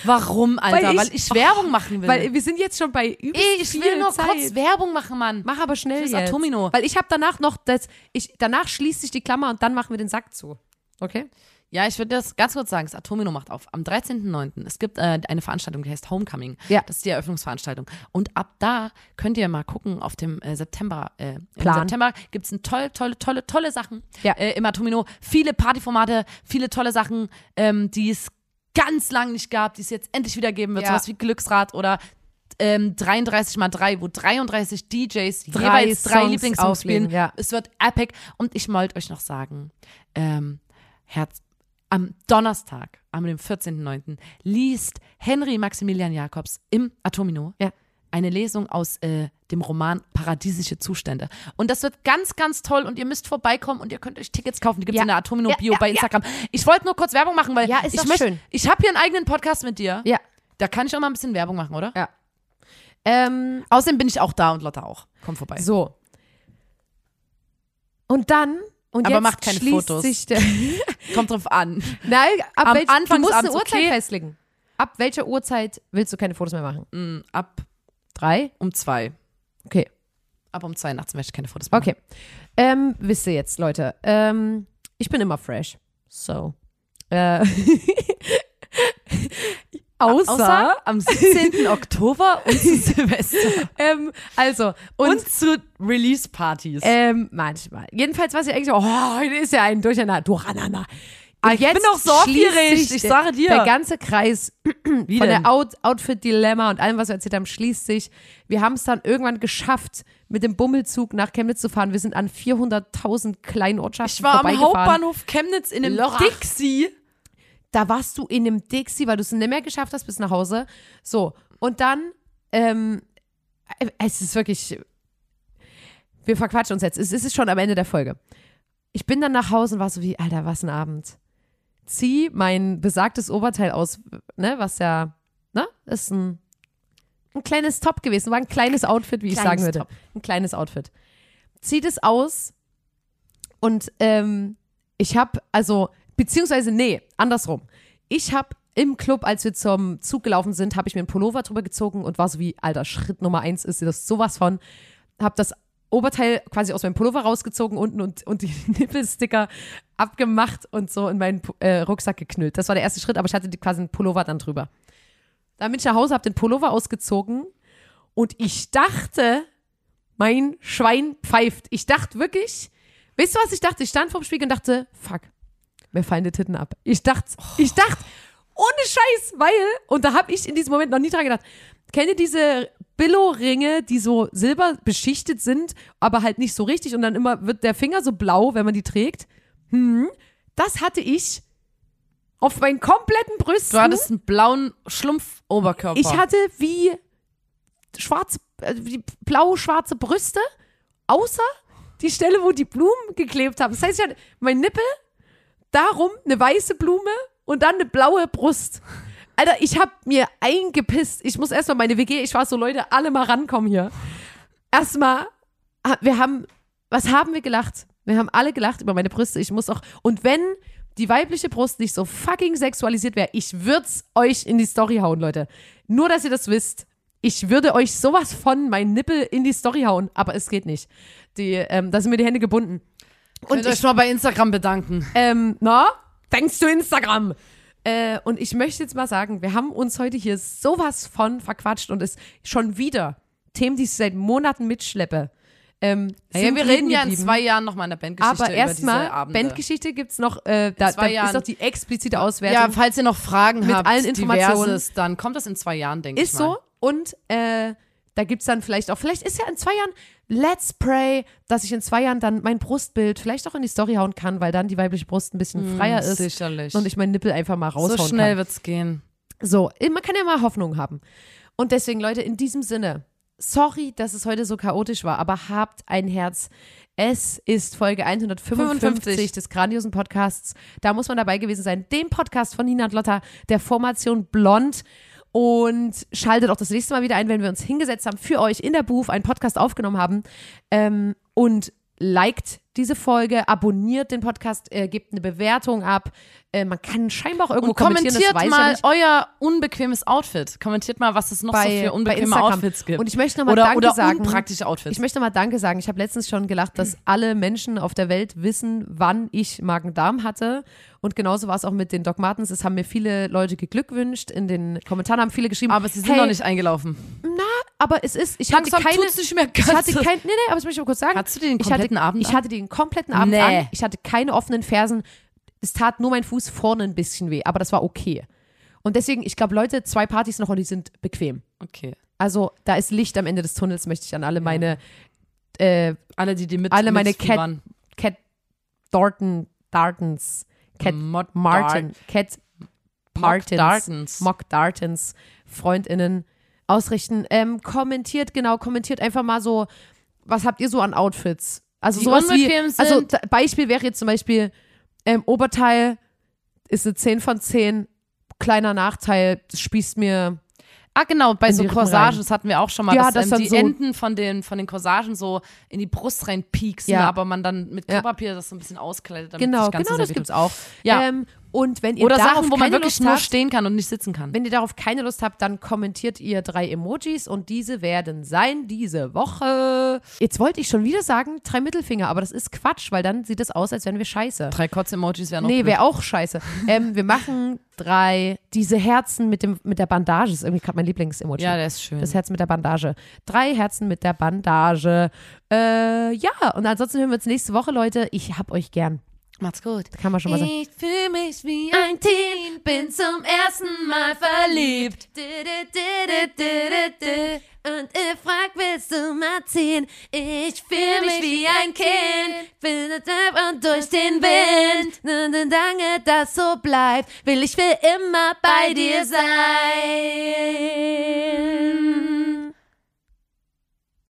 Warum, Alter? Weil Weil ich- ich, Werbung machen will. Weil wir sind jetzt schon bei übelst Ey, ich will nur Zeit. kurz Werbung machen, Mann. Mach aber schnell Fürs jetzt. Atomino. Weil ich habe danach noch das, ich, danach schließt sich die Klammer und dann machen wir den Sack zu. Okay? Ja, ich würde das ganz kurz sagen. Das Atomino macht auf. Am 13.09. Es gibt äh, eine Veranstaltung, die heißt Homecoming. Ja. Das ist die Eröffnungsveranstaltung. Und ab da könnt ihr mal gucken auf dem äh, September. Äh, Plan. Im September gibt es tolle, tolle, tolle, tolle Sachen Ja. äh, im Atomino. Viele Partyformate, viele tolle Sachen, ähm, die es ganz lang nicht gab, die es jetzt endlich wieder geben wird. Ja. Sowas wie Glücksrad oder ähm, 33 mal 3, wo 33 DJs Drei jeweils drei Songs Lieblingssongs spielen. ja. Es wird epic. Und ich wollte euch noch sagen, ähm, Herz, am Donnerstag, am dem 14.09., liest Henry Maximilian Jacobs im Atomino Ja. eine Lesung aus äh, dem Roman Paradiesische Zustände. Und das wird ganz, ganz toll und ihr müsst vorbeikommen und ihr könnt euch Tickets kaufen. Die gibt es Ja. in der Atomino Ja, bei. Instagram. Ich wollte nur kurz Werbung machen, weil ich möchte, ich habe hier einen eigenen Podcast mit dir. Ja. Da kann ich auch mal ein bisschen Werbung machen, oder? Ja. Ähm, Außerdem bin ich auch da und Lotta auch. Komm vorbei. so. Und dann, und Aber macht keine Fotos. Kommt drauf an. Nein, ab Am welch, du Anfang musst des eine Uhrzeit okay. festlegen. Ab welcher Uhrzeit willst du keine Fotos mehr machen? Mm, Ab Drei? um zwei. Okay. Ab um zwei nachts möchte ich keine Fotos machen. Okay. Ähm, wisst ihr jetzt, Leute, ähm, ich bin immer fresh. So. Äh, außer, Außer am 17. Oktober und zu Silvester. ähm, also, und, Und, zu Release-Partys. ähm, manchmal. Jedenfalls, was ich eigentlich so, oh, heute ist ja ein Durcheinander. Durcheinander. Ah, ich bin doch so schließt aufgeregt, sich ich der- sage dir. Der ganze Kreis Wie von denn? der Out Outfit-Dilemma und allem, was wir erzählt haben, schließt sich. Wir haben es dann irgendwann geschafft, mit dem Bummelzug nach Chemnitz zu fahren. Wir sind an 400.000 kleinen Ortschaften ich war am. Hauptbahnhof Chemnitz in einem Lorach. Dixie. Da warst du in einem Dixie, weil du es nicht mehr geschafft hast bis nach Hause. So, und dann, ähm, äh, es ist wirklich, wir verquatschen uns jetzt. Es ist schon am Ende der Folge. Ich bin dann nach Hause und war so wie, Alter, was ein Abend. Zieh mein besagtes Oberteil aus, ne, was ja, ne, ist ein, ein kleines Top gewesen, war ein kleines Outfit, wie ich Kleines sagen würde. Top. Ein kleines Outfit. Zieh das aus und ähm, ich habe, also, beziehungsweise, nee, andersrum. Ich habe im Club, als wir zum Zug gelaufen sind, habe ich mir einen Pullover drüber gezogen und war so wie, Alter, Schritt Nummer eins ist das sowas von. Habe das Oberteil quasi aus meinem Pullover rausgezogen unten und, und die Nippelsticker abgemacht und so in meinen äh, Rucksack geknüllt. Das war der erste Schritt, aber ich hatte quasi einen Pullover dann drüber. Dann bin ich nach Hause, habe den Pullover ausgezogen und ich dachte, mein Schwein pfeift. Ich dachte wirklich, weißt du, was ich dachte? Ich stand vorm Spiegel und dachte, fuck, mir fallen die Titten ab. Ich dachte, ich dachte, ohne Scheiß, weil, und da habe ich in diesem Moment noch nie dran gedacht, kennt ihr diese Billo-Ringe, die so silber beschichtet sind, aber halt nicht so richtig und dann immer wird der Finger so blau, wenn man die trägt? Hm, das hatte ich auf meinen kompletten Brüsten. Du hattest einen blauen Schlumpfoberkörper. Ich hatte wie schwarze, äh, wie blau-schwarze Brüste, außer die Stelle, wo die Blumen geklebt haben. Das heißt, ich hatte mein Nippel, darum eine weiße Blume und dann eine blaue Brust. Alter, ich hab mir eingepisst. Ich muss erstmal meine WG, ich war so, Leute, alle mal rankommen hier. Erstmal, wir haben, was haben wir gelacht? Wir haben alle gelacht über meine Brüste. Ich muss auch, und wenn die weibliche Brust nicht so fucking sexualisiert wäre, ich würd's euch in die Story hauen, Leute. Nur, dass ihr das wisst. Ich würde euch sowas von meinen Nippel in die Story hauen, aber es geht nicht. Die, ähm, da sind mir die Hände gebunden. Und ich euch mal bei Instagram bedanken. Ähm, na, denkst du Instagram? Äh, und ich möchte jetzt mal sagen, wir haben uns heute hier sowas von verquatscht und es schon wieder Themen, die ich seit Monaten mitschleppe. Ähm, naja, wir reden ja in zwei Jahren nochmal in der Bandgeschichte Aber erstmal, Bandgeschichte gibt es noch, äh, da, da ist doch die explizite Auswertung. Ja, falls ihr noch Fragen mit habt, allen Informationen, diverses, dann kommt das in zwei Jahren, denke ich Ist so. Und äh, da gibt es dann vielleicht auch, vielleicht ist ja in zwei Jahren, let's pray, dass ich in zwei Jahren dann mein Brustbild vielleicht auch in die Story hauen kann, weil dann die weibliche Brust ein bisschen freier mm, ist. Sicherlich. Und ich meinen Nippel einfach mal raushauen So schnell kann. wird's gehen. So, man kann ja mal Hoffnung haben. Und deswegen, Leute, in diesem Sinne, sorry, dass es heute so chaotisch war, aber habt ein Herz. Es ist Folge 155 55. des grandiosen Podcasts. Da muss man dabei gewesen sein. Dem Podcast von Nina und Lotta, der Formation Blond. Und schaltet auch das nächste Mal wieder ein, wenn wir uns hingesetzt haben, für euch in der Booth einen Podcast aufgenommen haben. Ähm, und liked diese Folge, abonniert den Podcast, äh, gebt eine Bewertung ab. Äh, man kann scheinbar auch irgendwo Und kommentiert kommentieren, ja mal euer unbequemes Outfit. Kommentiert mal, was es noch so Bei- für bei unbequeme. Outfits gibt. Und ich möchte nochmal Danke oder sagen. unpraktische Outfits. Ich möchte mal Danke sagen. Ich habe letztens schon gelacht, dass alle Menschen auf der Welt wissen, wann ich Magen-Darm hatte. Und genauso war es auch mit den Doc Martens. Es haben mir viele Leute geglückwünscht. In den Kommentaren haben viele geschrieben. aber sie sind hey, noch nicht eingelaufen. Aber es ist, ich hatte Langsam keine. tut's nicht mehr Ich hatte ganz. kein, nee, nee, aber das möchte ich mal kurz sagen. Hattest du den ich kompletten hatte, Abend Ich hatte den kompletten Abend Nee. an. Ich hatte keine offenen Fersen. Es tat nur mein Fuß vorne ein bisschen weh, aber das war okay. Und deswegen, ich glaube, Leute, zwei Partys noch und die sind bequem. Okay. Also da ist Licht am Ende des Tunnels, möchte ich an alle meine äh, Alle, die die mit Alle meine mitfiebern. Cat Darton Dartons Cat Mod Martin Cat Martins Dartons. Mock Dartons FreundInnen ausrichten. Ähm, kommentiert, genau, kommentiert einfach mal so, was habt ihr so an Outfits? Also Die sowas wie, also Beispiel wäre jetzt zum Beispiel, ähm, Oberteil ist eine 10 von 10, kleiner Nachteil, das spießt mir Ah, genau, bei so Corsagen, das hatten wir auch schon mal, Ja, dass das ähm, dann die so- Enden von den, von den Corsagen so in die Brust reinpieksen, Ja. aber man dann mit Ja. Klopapier das so ein bisschen auskleidet, damit Genau, genau, das gibt's auch. Ja. Ähm, und wenn ihr Oder darauf Sachen, wo man wirklich Lust nur habt, stehen kann und nicht sitzen kann. Wenn ihr darauf keine Lust habt, dann kommentiert ihr drei Emojis und diese werden sein diese Woche. Jetzt wollte ich schon wieder sagen, drei Mittelfinger, aber das ist Quatsch, weil dann sieht es aus, als wären wir scheiße. Drei Kotz-Emojis wären auch Nee, wäre auch scheiße. ähm, wir machen drei, diese Herzen mit, dem, mit der Bandage, ist irgendwie gerade mein Lieblings-Emoji. Ja, der ist schön. Das Herz mit der Bandage. Drei Herzen mit der Bandage. Äh, ja, und ansonsten hören wir uns nächste Woche, Leute. Ich hab euch gern. Macht's gut. Kann man schon mal sagen. Ich fühle mich wie ein Teen, bin zum ersten Mal verliebt. Und er fragt, willst du mal ziehen? Ich fühle mich wie ein Kind, bin und durch den Wind. Und danke, das so bleibt, will ich für immer bei dir sein.